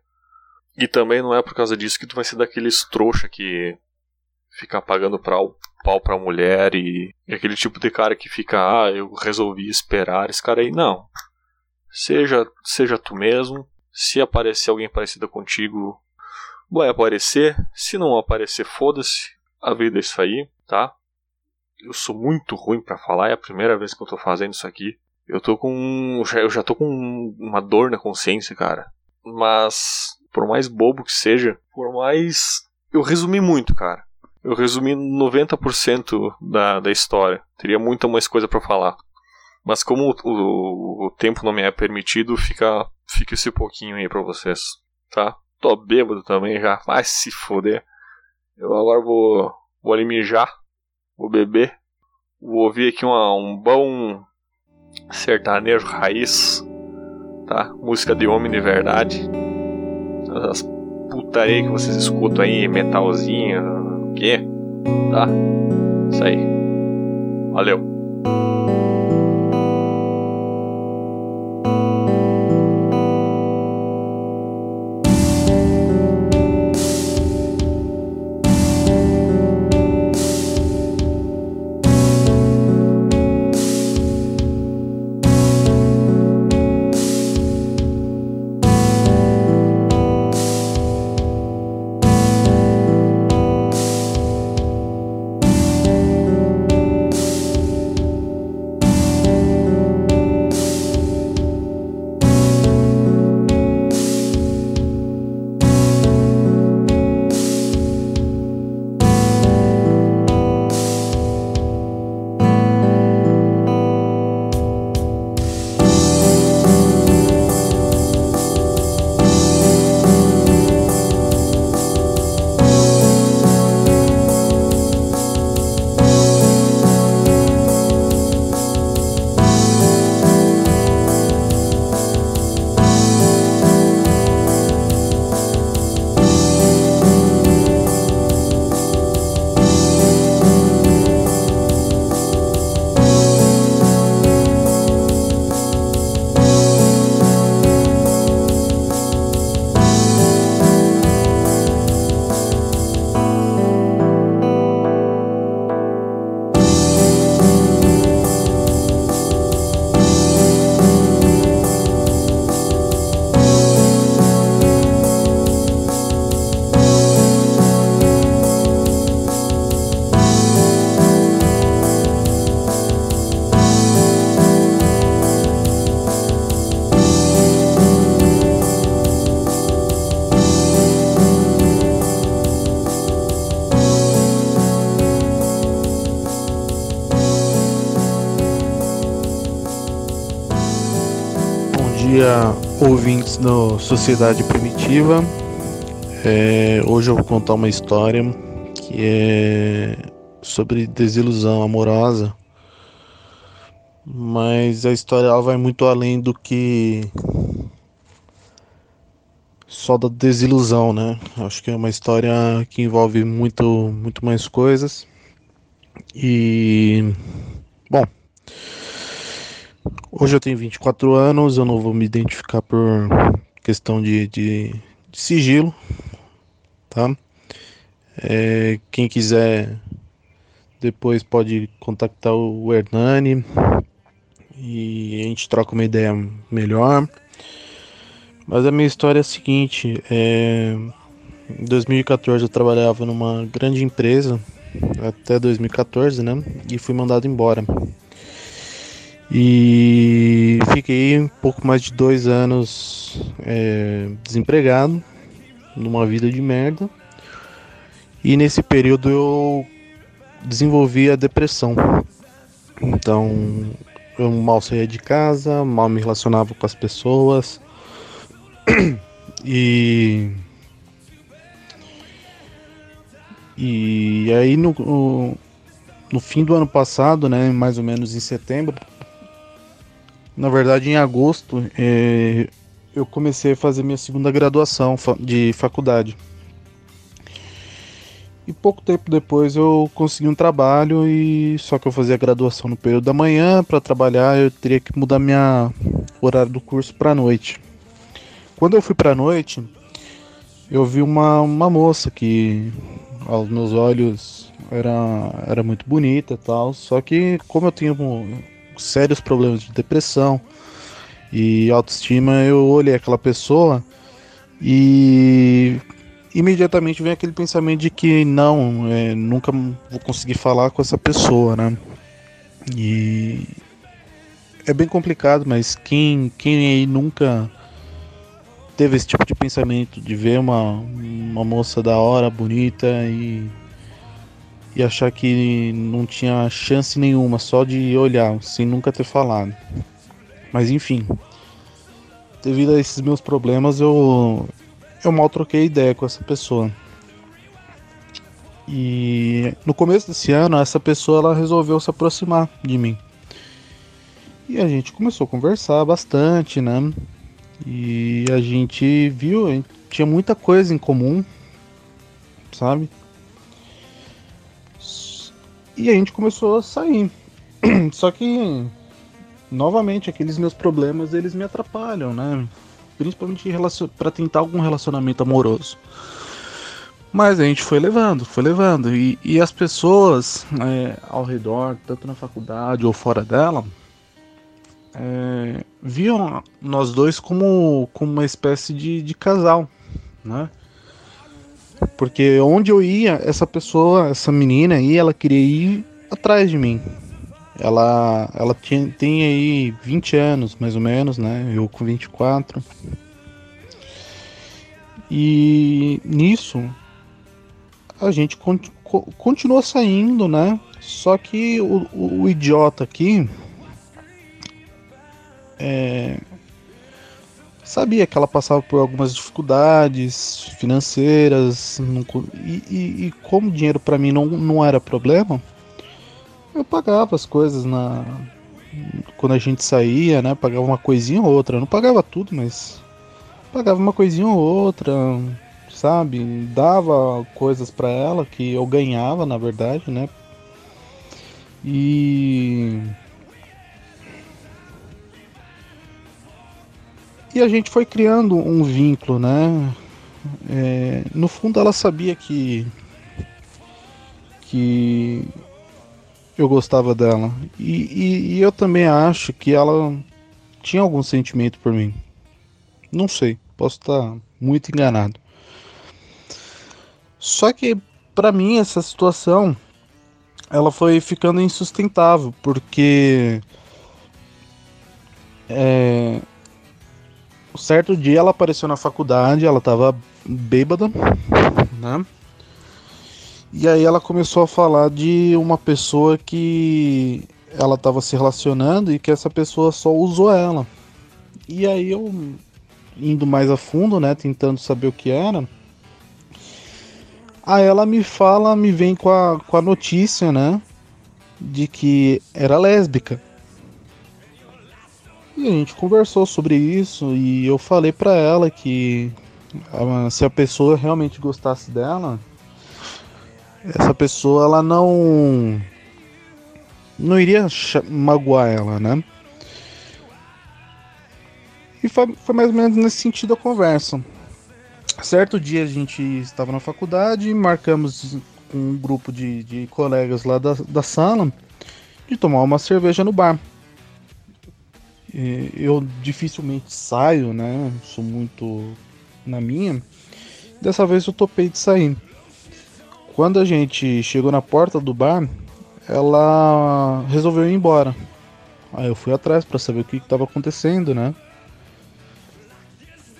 E também não é por causa disso que tu vai ser daqueles trouxa que fica pagando pau, pau pra mulher e, e aquele tipo de cara que fica, ah, eu resolvi esperar esse cara aí. Não. Seja, seja tu mesmo. Se aparecer alguém parecido contigo, vai aparecer. Se não aparecer, foda-se. A vida é isso aí, tá? Eu sou muito ruim para falar, é a primeira vez que eu tô fazendo isso aqui. Eu tô com. Eu já tô com uma dor na consciência, cara. Mas, por mais bobo que seja, por mais. Eu resumi muito, cara. Eu resumi 90% da, da história. Teria muita mais coisa para falar. Mas como o, o, o, tempo não me é permitido, fica, fica esse pouquinho aí pra vocês, tá? Tô bêbado também já. Vai se foder. Eu agora vou, vou ali mijar. Vou beber. Vou ouvir aqui uma, um bom sertanejo raiz. Tá? Música de homem de verdade. As putaria que vocês escutam aí, metalzinho, o quê? Tá? Isso aí. Valeu. Ouvintes do Sociedade Primitiva. É, hoje eu vou contar uma história que é sobre desilusão amorosa, mas a história ela vai muito além do que só da desilusão, né? Acho que é uma história que envolve muito, muito mais coisas. E bom, Hoje eu tenho 24 anos, eu não vou me identificar por questão de, de, de sigilo, tá? É, quem quiser depois pode contactar o Hernani e a gente troca uma ideia melhor. Mas a minha história é a seguinte: é... em 2014 eu trabalhava numa grande empresa, até 2014, né? E fui mandado embora. E fiquei um pouco mais de dois anos é, desempregado, numa vida de merda. E nesse período eu desenvolvi a depressão. Então eu mal saía de casa, mal me relacionava com as pessoas. E. E aí no, no, fim do ano passado, né, mais ou menos em setembro, na verdade em agosto, é, eu comecei a fazer minha segunda graduação de faculdade. E pouco tempo depois eu consegui um trabalho e só que eu fazia graduação no período da manhã, para trabalhar eu teria que mudar minha horário do curso para noite. Quando eu fui para noite, eu vi uma, uma moça que aos meus olhos era, era muito bonita e tal, só que como eu tinha sérios problemas de depressão e autoestima, eu olhei aquela pessoa e imediatamente vem aquele pensamento de que não, é, nunca vou conseguir falar com essa pessoa, né? E é bem complicado, mas quem, quem aí nunca teve esse tipo de pensamento de ver uma, uma moça da hora, bonita e, e achar que não tinha chance nenhuma só de olhar, sem nunca ter falado. Mas enfim, devido a esses meus problemas, eu, eu mal troquei ideia com essa pessoa. E no começo desse ano, essa pessoa ela resolveu se aproximar de mim. E a gente começou a conversar bastante, né? E a gente viu, tinha muita coisa em comum, sabe? E a gente começou a sair. Só que, novamente, aqueles meus problemas eles me atrapalham, né? principalmente para tentar algum relacionamento amoroso. Mas a gente foi levando, foi levando. E, e as pessoas é, ao redor, tanto na faculdade ou fora dela, é, viam nós dois como, como uma espécie de, de casal, né? Porque onde eu ia, essa pessoa, essa menina aí, ela queria ir atrás de mim. Ela, ela tinha, tem aí 20 anos, mais ou menos, né? Eu com 24. E nisso a gente continua saindo, né? Só que o, o, o idiota aqui é, sabia que ela passava por algumas dificuldades financeiras não, e, e, e, como dinheiro para mim não, não era problema, eu pagava as coisas na quando a gente saía, né? Pagava uma coisinha ou outra. Eu não pagava tudo, mas pagava uma coisinha ou outra, sabe? Dava coisas para ela que eu ganhava, na verdade, né? E e a gente foi criando um vínculo, né? É, no fundo, ela sabia que que eu gostava dela. E, e, e, eu também acho que ela tinha algum sentimento por mim. Não sei, posso estar muito enganado. Só que para mim essa situação ela foi ficando insustentável porque é, certo dia ela apareceu na faculdade, ela tava bêbada, né? E aí ela começou a falar de uma pessoa que ela estava se relacionando e que essa pessoa só usou ela. E aí eu indo mais a fundo, né, tentando saber o que era. Aí ela me fala, me vem com a, com a notícia, né, de que era lésbica. E a gente conversou sobre isso e eu falei para ela que se a pessoa realmente gostasse dela, essa pessoa ela não não iria magoar ela, né? E foi, foi, mais ou menos nesse sentido a conversa. Certo dia a gente estava na faculdade, marcamos com um grupo de, de colegas lá da, da sala de tomar uma cerveja no bar. E eu dificilmente saio, né? Sou muito na minha. Dessa vez eu topei de sair. Quando a gente chegou na porta do bar, ela resolveu ir embora. Aí eu fui atrás para saber o que estava acontecendo, né?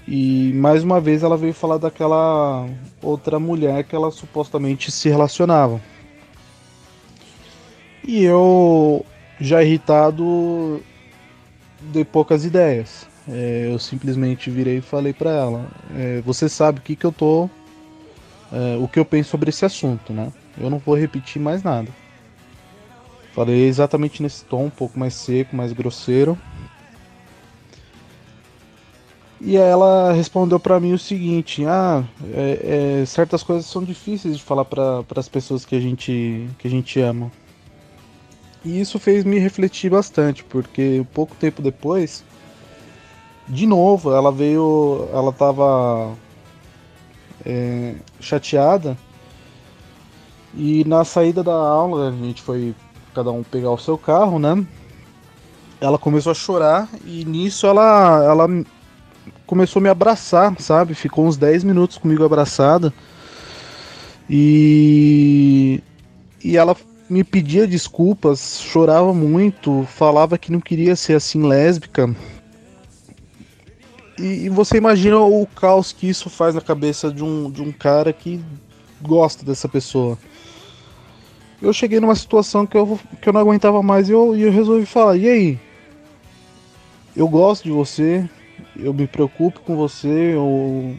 E mais uma vez ela veio falar daquela outra mulher que ela supostamente se relacionava. E eu, já irritado, dei poucas ideias. É, eu simplesmente virei e falei para ela: é, Você sabe o que, que eu tô. É, o que eu penso sobre esse assunto, né? Eu não vou repetir mais nada. Falei exatamente nesse tom, um pouco mais seco, mais grosseiro. E ela respondeu para mim o seguinte: ah, é, é, certas coisas são difíceis de falar para as pessoas que a gente que a gente ama. E isso fez me refletir bastante, porque pouco tempo depois, de novo, ela veio, ela tava é, chateada. E na saída da aula, a gente foi cada um pegar o seu carro, né? Ela começou a chorar e nisso ela, ela começou a me abraçar, sabe? Ficou uns 10 minutos comigo abraçada. E e ela me pedia desculpas, chorava muito, falava que não queria ser assim lésbica. E, e você imagina o caos que isso faz na cabeça de um, de um cara que gosta dessa pessoa. Eu cheguei numa situação que eu, que eu não aguentava mais e eu, eu resolvi falar: e aí? Eu gosto de você, eu me preocupo com você, eu...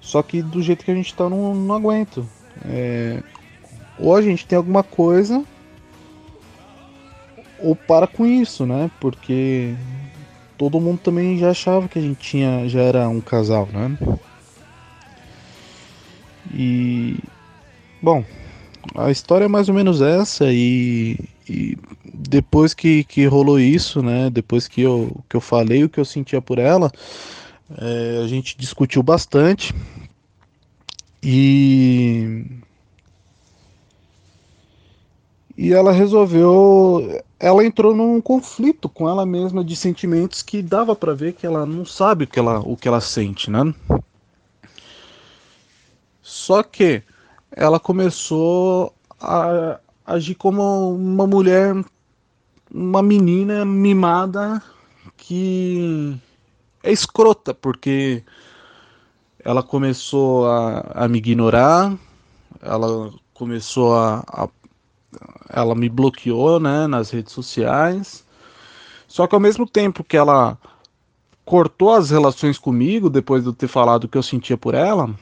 só que do jeito que a gente tá, não, não aguento. É... Ou a gente tem alguma coisa, ou para com isso, né? Porque todo mundo também já achava que a gente tinha, já era um casal, né? E bom, a história é mais ou menos essa e, e depois que, que rolou isso, né? Depois que eu, que eu falei o que eu sentia por ela, é, a gente discutiu bastante e e ela resolveu ela entrou num conflito com ela mesma de sentimentos que dava para ver que ela não sabe o que ela o que ela sente né? Só que ela começou a agir como uma mulher uma menina mimada que é escrota porque ela começou a, a me ignorar ela começou a, a ela me bloqueou, né, nas redes sociais. Só que ao mesmo tempo que ela cortou as relações comigo depois de eu ter falado o que eu sentia por ela,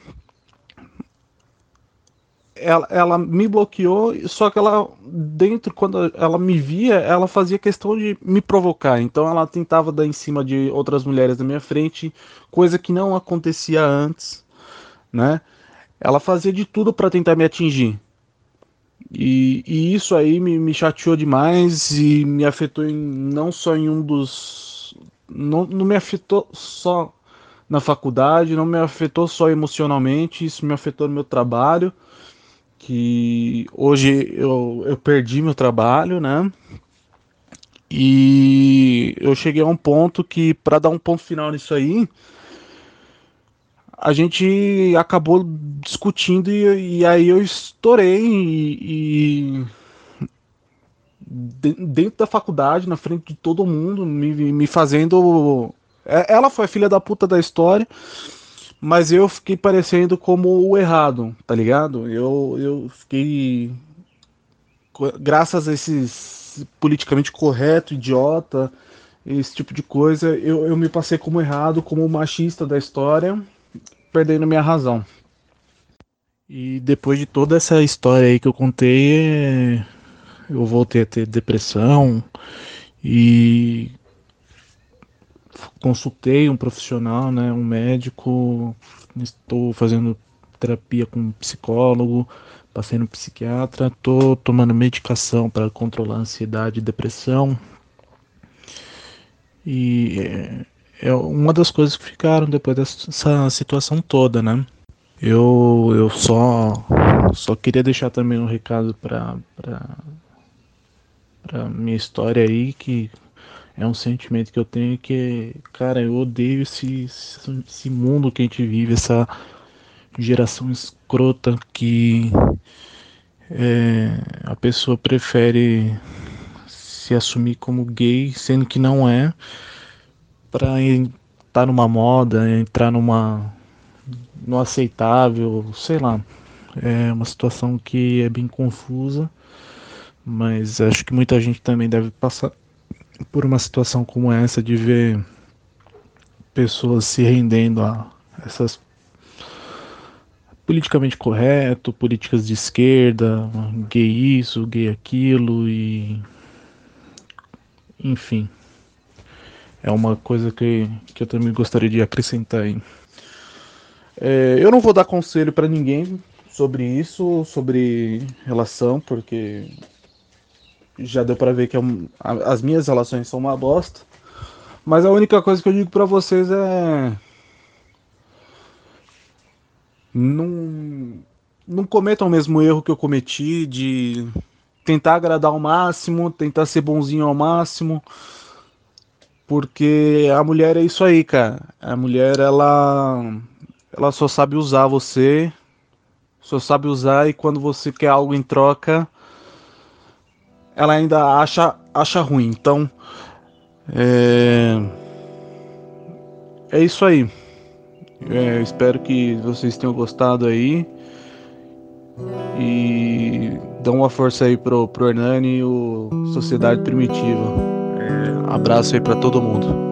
ela, ela me bloqueou, só que ela dentro quando ela me via, ela fazia questão de me provocar. Então ela tentava dar em cima de outras mulheres na minha frente, coisa que não acontecia antes, né? Ela fazia de tudo para tentar me atingir. E, e isso aí me, me, chateou demais e me afetou em, não só em um dos. Não, não me afetou só na faculdade, não me afetou só emocionalmente, isso me afetou no meu trabalho, que hoje eu, eu perdi meu trabalho, né? E eu cheguei a um ponto que, para dar um ponto final nisso aí, a gente acabou discutindo e, e aí eu estourei e, e, dentro da faculdade, na frente de todo mundo, me, me fazendo. É, ela foi a filha da puta da história, mas eu fiquei parecendo como o errado, tá ligado? Eu, eu fiquei. Graças a esses politicamente correto, idiota, esse tipo de coisa, eu, eu me passei como errado, como o machista da história perdendo minha razão. E depois de toda essa história aí que eu contei, eu voltei a ter depressão e consultei um profissional, né, um médico, estou fazendo terapia com um psicólogo, passei no psiquiatra, estou tomando medicação para controlar ansiedade e depressão. E é uma das coisas que ficaram depois dessa situação toda, né? Eu, eu só, só queria deixar também um recado para para minha história aí que é um sentimento que eu tenho que, cara, eu odeio esse, esse mundo que a gente vive, essa geração escrota que é, a pessoa prefere se assumir como gay, sendo que não é, para estar numa moda, entrar numa no aceitável, sei lá. É uma situação que é bem confusa, mas acho que muita gente também deve passar por uma situação como essa de ver pessoas se rendendo a essas politicamente correto, políticas de esquerda, gay isso, gay aquilo e enfim. É uma coisa que, que eu também gostaria de acrescentar aí. É, eu não vou dar conselho para ninguém sobre isso, sobre relação, porque já deu para ver que é as minhas relações são uma bosta. Mas a única coisa que eu digo para vocês é não não cometam o mesmo erro que eu cometi de tentar agradar ao máximo, tentar ser bonzinho ao máximo. Porque a mulher é isso aí, cara. A mulher ela ela só sabe usar você, só sabe usar e quando você quer algo em troca, ela ainda acha, acha ruim. Então, é, é isso aí. É, espero que vocês tenham gostado aí. E dão uma força aí pro, pro Hernani e o Sociedade Primitiva. Abraço aí para todo mundo.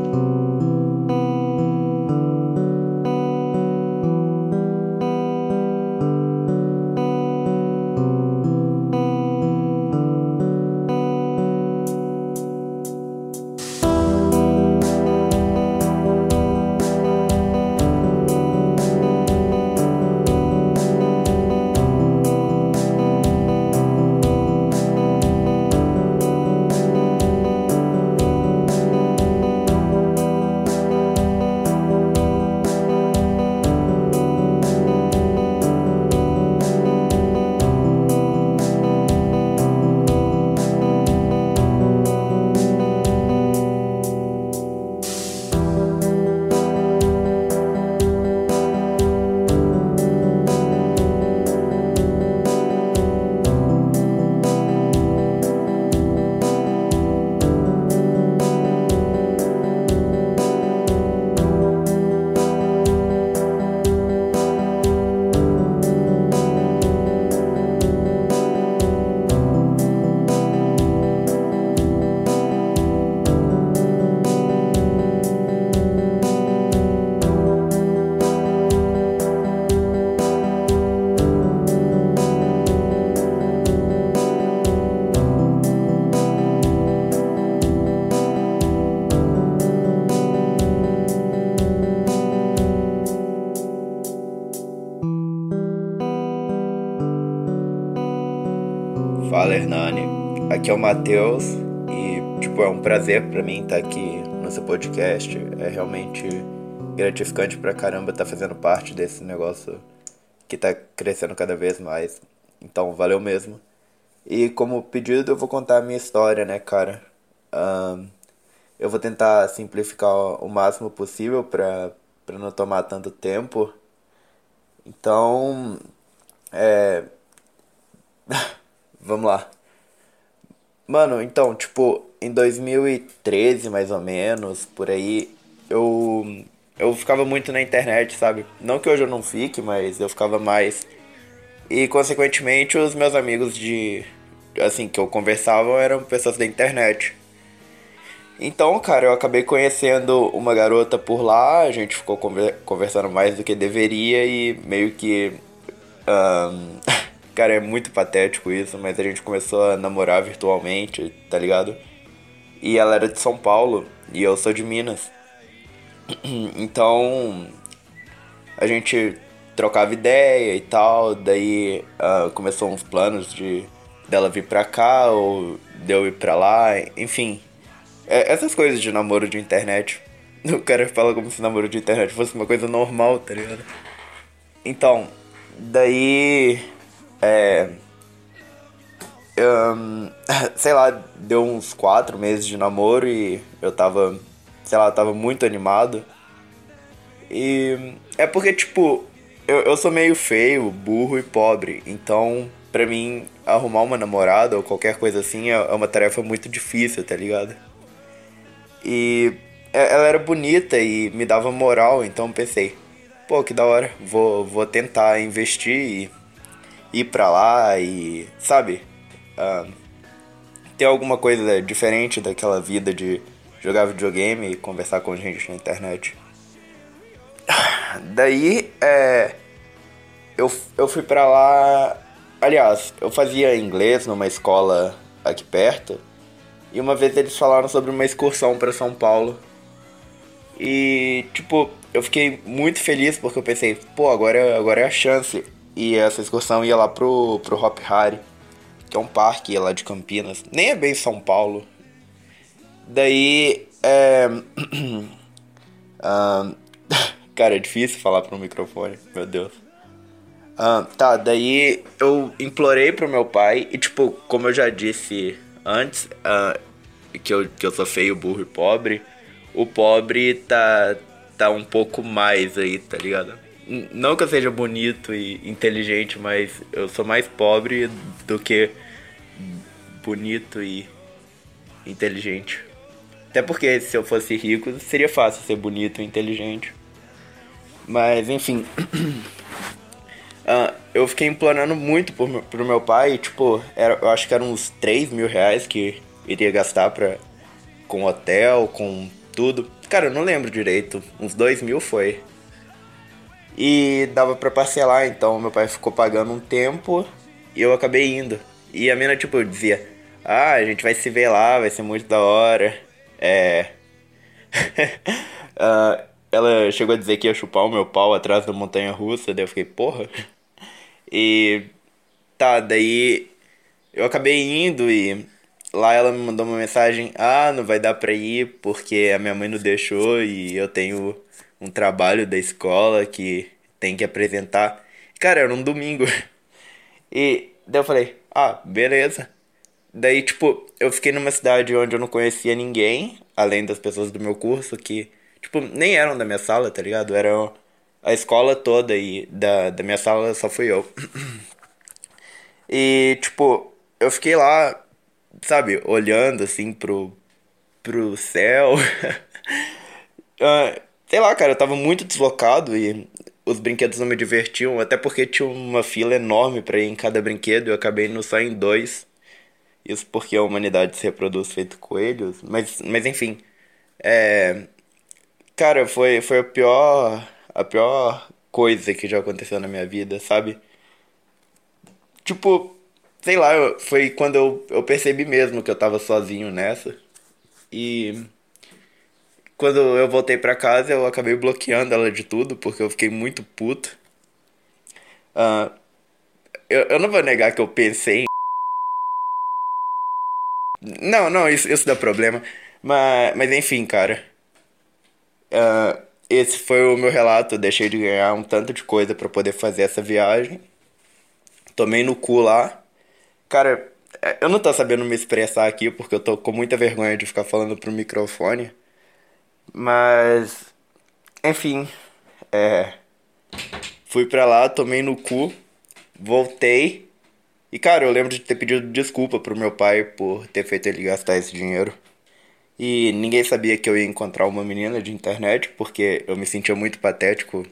Aqui é o Matheus e, tipo, é um prazer para mim estar aqui no seu podcast. É realmente gratificante pra caramba estar fazendo parte desse negócio que tá crescendo cada vez mais. Então, valeu mesmo. E como pedido, eu vou contar a minha história, né, cara? Um, eu vou tentar simplificar o máximo possível pra, pra não tomar tanto tempo. Então, é. Vamos lá. Mano, então, tipo, em 2013, mais ou menos, por aí, eu eu ficava muito na internet, sabe? Não que hoje eu não fique, mas eu ficava mais. E consequentemente os meus amigos de assim que eu conversava eram pessoas da internet. Então, cara, eu acabei conhecendo uma garota por lá, a gente ficou conversando mais do que deveria e meio que um, Cara, é muito patético isso, mas a gente começou a namorar virtualmente, tá ligado? E ela era de São Paulo e eu sou de Minas. Então a gente trocava ideia e tal, daí uh, começou uns planos de dela vir pra cá ou de eu ir pra lá, enfim. É, essas coisas de namoro de internet. O cara fala como se namoro de internet fosse uma coisa normal, tá ligado? Então, daí. É. Um, sei lá, deu uns quatro meses de namoro e eu tava. Sei lá, tava muito animado. E. É porque, tipo, eu, eu sou meio feio, burro e pobre. Então, pra mim, arrumar uma namorada ou qualquer coisa assim é, é uma tarefa muito difícil, tá ligado? E é, ela era bonita e me dava moral, então pensei, pô, que da hora, vou, vou tentar investir e ir pra lá e, sabe, uh, ter alguma coisa diferente daquela vida de jogar videogame e conversar com gente na internet. Daí, é, eu, eu fui pra lá. Aliás, eu fazia inglês numa escola aqui perto. E uma vez eles falaram sobre uma excursão para São Paulo. E, tipo, eu fiquei muito feliz porque eu pensei, pô, agora, agora é a chance. E essa excursão ia lá pro, pro Hop Harry, que é um parque lá de Campinas. Nem é bem São Paulo. Daí, é. um, cara, é difícil falar pro microfone, meu Deus. Uh, tá, daí eu implorei pro meu pai, e tipo, como eu já disse antes, uh, que, eu, que eu sou feio, burro e pobre, o pobre tá, tá um pouco mais aí, tá ligado? Não que eu seja bonito e inteligente, mas eu sou mais pobre do que bonito e inteligente. Até porque se eu fosse rico, seria fácil ser bonito e inteligente. Mas enfim. Uh, eu fiquei implorando muito pro, pro meu pai, tipo, era, eu acho que eram uns 3 mil reais que iria gastar pra, com hotel, com tudo. Cara, eu não lembro direito, uns 2 mil foi. E dava pra parcelar, então meu pai ficou pagando um tempo e eu acabei indo. E a mina, tipo, dizia: Ah, a gente vai se ver lá, vai ser muito da hora. É. uh, ela chegou a dizer que ia chupar o meu pau atrás da montanha russa, daí eu fiquei, porra. E tá, daí eu acabei indo e lá ela me mandou uma mensagem: Ah, não vai dar pra ir porque a minha mãe não deixou e eu tenho um trabalho da escola que tem que apresentar. Cara, era um domingo. E daí eu falei: Ah, beleza. Daí, tipo, eu fiquei numa cidade onde eu não conhecia ninguém, além das pessoas do meu curso que Tipo, nem eram da minha sala, tá ligado? Eram a escola toda e da, da minha sala só fui eu. E, tipo, eu fiquei lá, sabe, olhando assim pro, pro céu. uh, sei lá, cara, eu tava muito deslocado e os brinquedos não me divertiam, até porque tinha uma fila enorme para ir em cada brinquedo eu acabei indo só em dois. Isso porque a humanidade se reproduz feito coelhos. Mas, mas enfim. É, Cara, foi, foi a pior. A pior coisa que já aconteceu na minha vida, sabe? Tipo, sei lá, foi quando eu, eu percebi mesmo que eu tava sozinho nessa. E quando eu voltei pra casa, eu acabei bloqueando ela de tudo, porque eu fiquei muito puto. Uh, eu, eu não vou negar que eu pensei em. Não, não, isso, isso dá problema. Mas, mas enfim, cara. Uh, esse foi o meu relato. Eu deixei de ganhar um tanto de coisa para poder fazer essa viagem. Tomei no cu lá. Cara, é, eu não tô sabendo me expressar aqui porque eu tô com muita vergonha de ficar falando pro microfone. Mas. Enfim. É. Fui pra lá, tomei no cu. Voltei. E cara, eu lembro de ter pedido desculpa pro meu pai por ter feito ele gastar esse dinheiro. E ninguém sabia que eu ia encontrar uma menina de internet, porque eu me sentia muito patético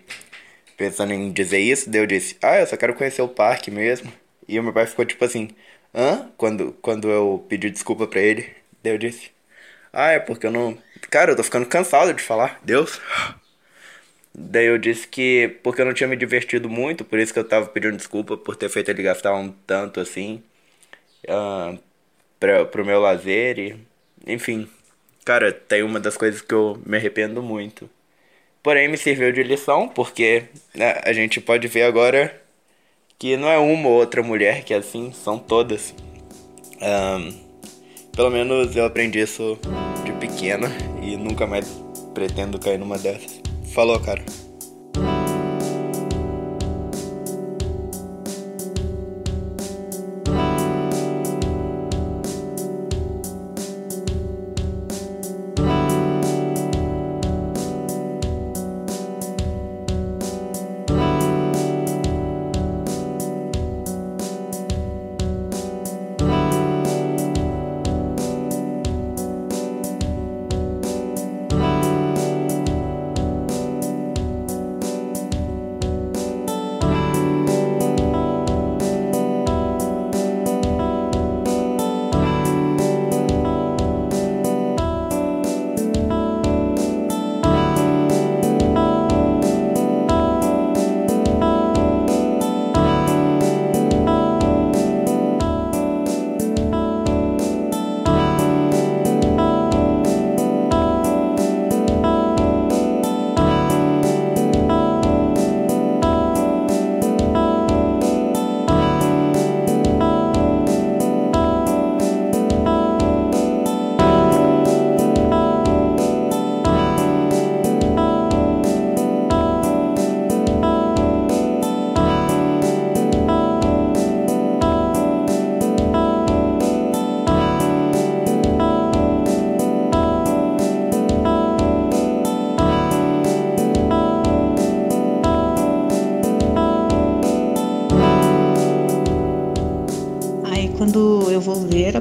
pensando em dizer isso. Daí eu disse, ah, eu só quero conhecer o parque mesmo. E o meu pai ficou tipo assim, hã? Quando, quando eu pedi desculpa pra ele. Daí eu disse, ah, é porque eu não. Cara, eu tô ficando cansado de falar, Deus. Daí eu disse que porque eu não tinha me divertido muito, por isso que eu tava pedindo desculpa por ter feito ele gastar um tanto assim uh, pra, pro meu lazer e. Enfim. Cara, tem uma das coisas que eu me arrependo muito. Porém, me serviu de lição, porque né, a gente pode ver agora que não é uma ou outra mulher que é assim, são todas. Um, pelo menos eu aprendi isso pequena e nunca mais pretendo cair numa dessas. Falou, cara.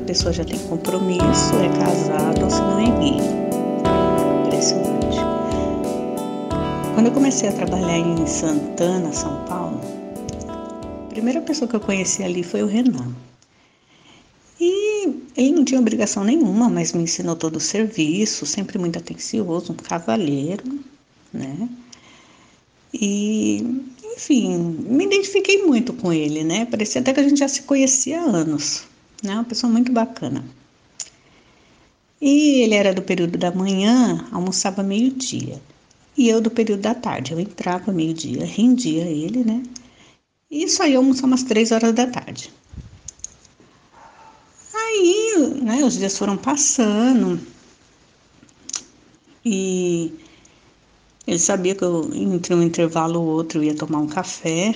Pessoa já tem compromisso, é casado ou se não é gay. Impressionante. Quando eu comecei a trabalhar em Santana, São Paulo, a primeira pessoa que eu conheci ali foi o Renan. E ele não tinha obrigação nenhuma, mas me ensinou todo o serviço, sempre muito atencioso, um cavalheiro, né? E, enfim, me identifiquei muito com ele, né? Parecia até que a gente já se conhecia há anos, né? Uma pessoa muito bacana. E ele era do período da manhã, almoçava meio-dia. E eu do período da tarde. Eu entrava meio-dia, rendia ele, né? E só ia almoçar umas três horas da tarde. Aí, né, os dias foram passando e ele sabia que eu, entre um intervalo ou outro, ia tomar um café.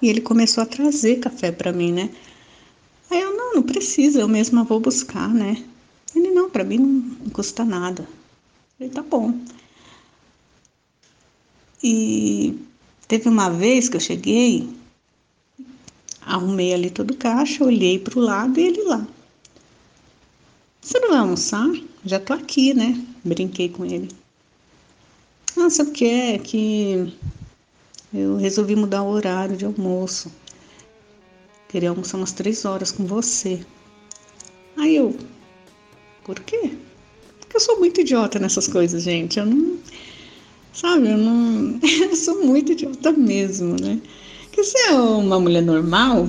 E ele começou a trazer café para mim, né? Não, não precisa, eu mesma vou buscar, né? Ele, não, para mim não, não custa nada. Falei, tá bom. E teve uma vez que eu cheguei, arrumei ali todo o caixa, olhei para o lado e ele lá. Você não vai almoçar? Já tô aqui, né? Brinquei com ele. Ah, sabe o que é? Que eu resolvi mudar o horário de almoço. Queria almoçar umas três horas com você. Aí eu, por quê? Porque eu sou muito idiota nessas coisas, gente. Eu não. Sabe, eu não. Eu sou muito idiota mesmo, né? Porque você é uma mulher normal,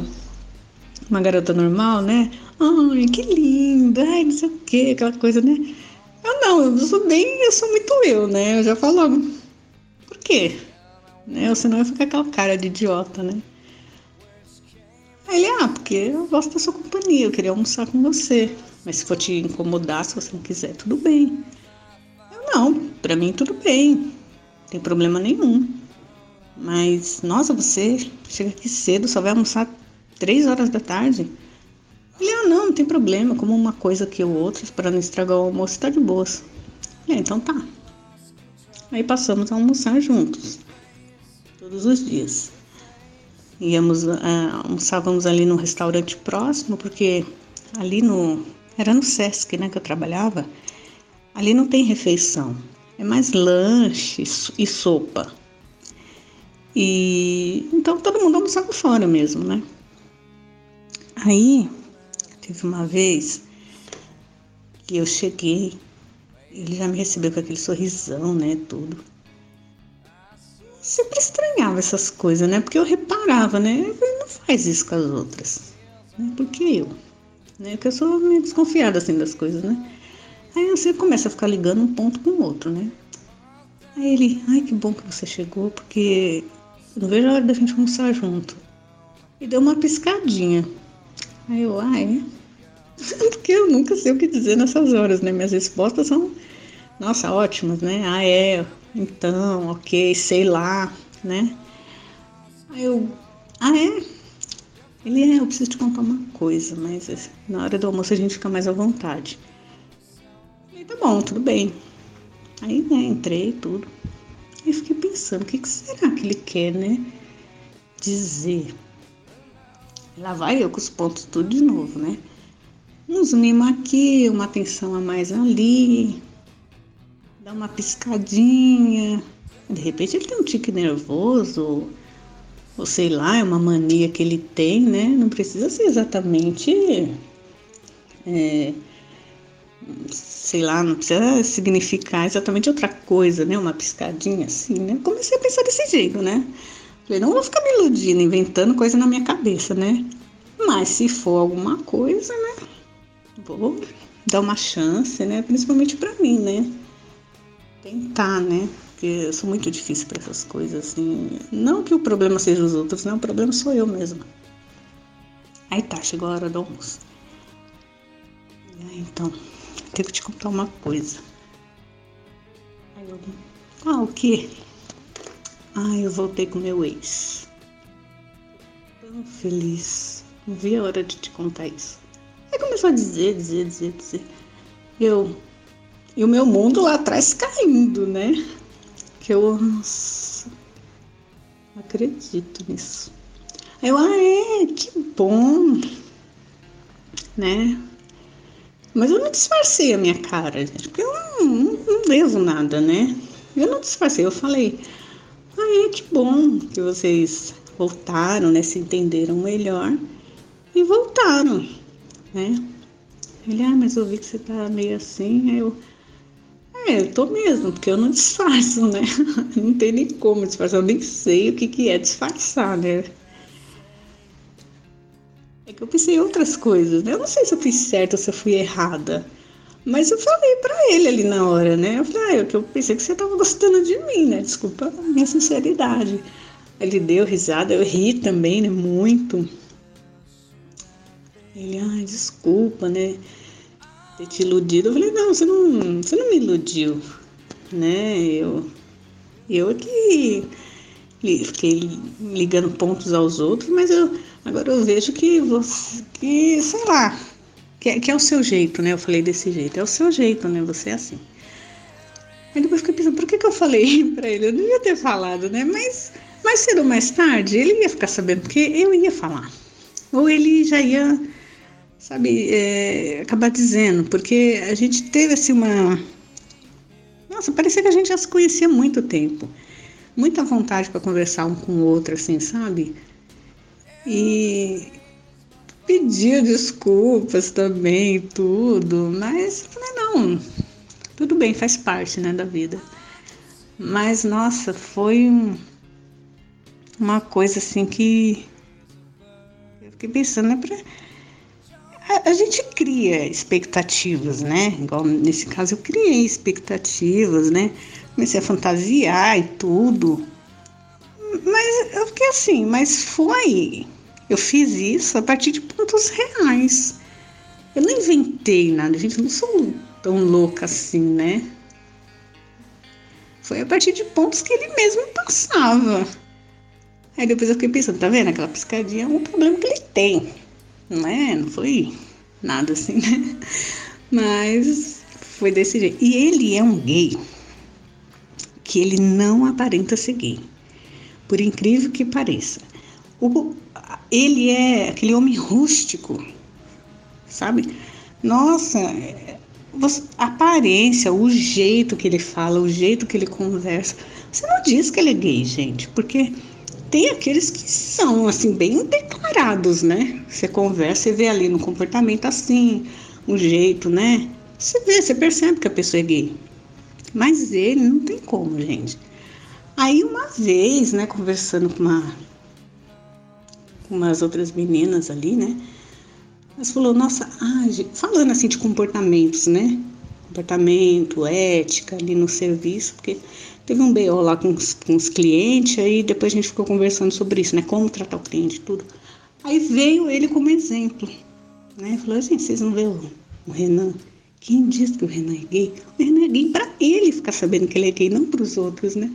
uma garota normal, né? Ai, que linda, ai, não sei o quê, aquela coisa, né? Eu não, eu sou bem, eu sou muito eu, né? Eu já falo, por quê? Né? Ou senão eu ficar aquela cara de idiota, né? Aí ele, ah, porque eu gosto da sua companhia, eu queria almoçar com você. Mas se for te incomodar, se você não quiser, tudo bem. Eu não, pra mim tudo bem, não tem problema nenhum. Mas, nossa, você chega aqui cedo, só vai almoçar três horas da tarde. Ele, ah, não, não tem problema, como uma coisa que o outro, para não estragar o almoço, tá de boas. É, então tá. Aí passamos a almoçar juntos, todos os dias. Íamos, uh, almoçávamos ali no restaurante próximo, porque ali no. Era no Sesc, né, que eu trabalhava. Ali não tem refeição, é mais lanche e sopa. E então todo mundo almoçava fora mesmo, né? Aí Teve uma vez que eu cheguei, ele já me recebeu com aquele sorrisão, né, tudo. Sempre estranhava essas coisas, né? Porque eu reparava, né? Ele não faz isso com as outras. Né? Porque eu, né? Porque eu sou meio desconfiada assim das coisas, né? Aí você começa a ficar ligando um ponto com o outro, né? Aí ele, ai que bom que você chegou, porque eu não vejo a hora da gente almoçar junto. E deu uma piscadinha. Aí eu, ai, Porque eu nunca sei o que dizer nessas horas, né? Minhas respostas são, nossa, ótimas, né? Ah, é, então, ok, sei lá, né? Aí eu, ah, é? Ele é, eu preciso te contar uma coisa, mas na hora do almoço a gente fica mais à vontade. Aí tá bom, tudo bem. Aí, né, entrei tudo. Aí fiquei pensando, o que, que será que ele quer, né? Dizer. Lá vai eu com os pontos tudo de novo, né? uns mimos aqui, uma atenção a mais ali, dá uma piscadinha. De repente ele tem um tique nervoso, ou sei lá, é uma mania que ele tem, né? Não precisa ser exatamente. É, sei lá, não precisa significar exatamente outra coisa, né? Uma piscadinha assim, né? Comecei a pensar desse jeito, né? Falei, não vou ficar me iludindo, inventando coisa na minha cabeça, né? Mas se for alguma coisa, né? vou dar uma chance, né? Principalmente para mim, né? Tentar, né? Porque eu sou muito difícil para essas coisas, assim. Não que o problema seja os outros, não. O problema sou eu mesma. Aí tá, chegou a hora do almoço. Então, tenho que te contar uma coisa. Aí eu, ah, o quê? Ah, eu voltei com meu ex. Tão feliz. Não vi a hora de te contar isso. Aí começou a dizer, dizer, dizer, dizer. Eu. E o meu mundo lá atrás caindo, né? Que eu. Acredito nisso. Eu, ah, é, que bom. né? Mas eu não disfarcei a minha cara, gente, porque eu não, não, não devo nada, né? Eu não disfarcei, eu falei, ah, é que bom que vocês voltaram, né? Se entenderam melhor e voltaram, né? Ele, ah, mas eu vi que você tá meio assim, aí eu. É, eu tô mesmo, porque eu não disfarço, né? Não tem nem como disfarçar, eu nem sei o que, que é disfarçar, né? É que eu pensei outras coisas, né? Eu não sei se eu fiz certo ou se eu fui errada. Mas eu falei pra ele ali na hora, né? Eu falei, ah, eu pensei que você tava gostando de mim, né? Desculpa a minha sinceridade. Ele deu risada, eu ri também, né? Muito. Ele, ai, desculpa, né? Ter te iludido. Eu falei, não, você não, você não me iludiu, né? Eu, eu que fiquei ligando pontos aos outros, mas eu agora eu vejo que você, que sei lá, que, é, que é o seu jeito, né? Eu falei desse jeito, é o seu jeito, né? Você é assim. Aí depois fiquei pensando, por que, que eu falei pra ele? Eu não ia ter falado, né? Mas mais cedo ou mais tarde ele ia ficar sabendo, porque eu ia falar. Ou ele já ia, sabe, é, acabar dizendo, porque a gente teve assim uma. Nossa, parecia que a gente já se conhecia há muito tempo muita vontade para conversar um com o outro, assim, sabe? E pedia desculpas também, tudo, mas falei, não, tudo bem, faz parte, né, da vida. Mas, nossa, foi uma coisa assim que eu fiquei pensando, né, pra... a, gente cria expectativas, né? Igual nesse caso eu criei expectativas, né? comecei a fantasiar e tudo. Mas eu fiquei assim, mas foi. Eu fiz isso a partir de pontos reais. Eu não inventei nada, gente, eu não sou tão louca assim, né? Foi a partir de pontos que ele mesmo passava. Aí depois eu fiquei pensando, tá vendo? Aquela piscadinha é um problema que ele tem. Não é? Não foi nada assim, né? Mas foi desse jeito. E ele é um gay que ele não aparenta ser gay, por incrível que pareça. O, ele é aquele homem rústico, sabe? Nossa, a aparência, o jeito que ele fala, o jeito que ele conversa. Você não diz que ele é gay, gente, porque tem aqueles que são assim bem declarados, né? Você conversa e vê ali no comportamento assim, o jeito, né? Você vê, você percebe que a pessoa é gay. Mas ele não tem como, gente. Aí uma vez, né, conversando com uma com umas outras meninas ali, né? Elas falou, nossa, ah, falando assim de comportamentos, né? Comportamento, ética ali no serviço, porque teve um BO lá com os, com os clientes, aí depois a gente ficou conversando sobre isso, né? Como tratar o cliente, tudo. Aí veio ele como exemplo, né? Falou assim, vocês não vê o, o Renan? Quem diz que o Renan é gay? O Renan é gay para ele ficar sabendo que ele é gay, não para os outros, né?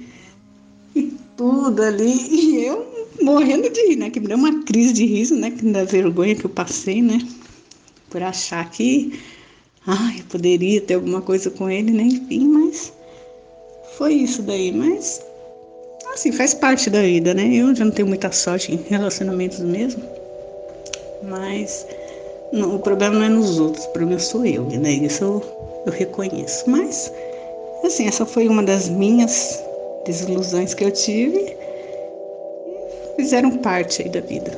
E tudo ali. E eu morrendo de rir, né? Que me deu uma crise de riso, né? Da vergonha que eu passei, né? Por achar que. Ai, poderia ter alguma coisa com ele, né? Enfim, mas. Foi isso daí. Mas. Assim, faz parte da vida, né? Eu já não tenho muita sorte em relacionamentos mesmo. Mas não, o problema não é nos outros, o problema sou eu, né? Isso eu, eu reconheço. Mas, assim, essa foi uma das minhas desilusões que eu tive. Fizeram parte aí da vida.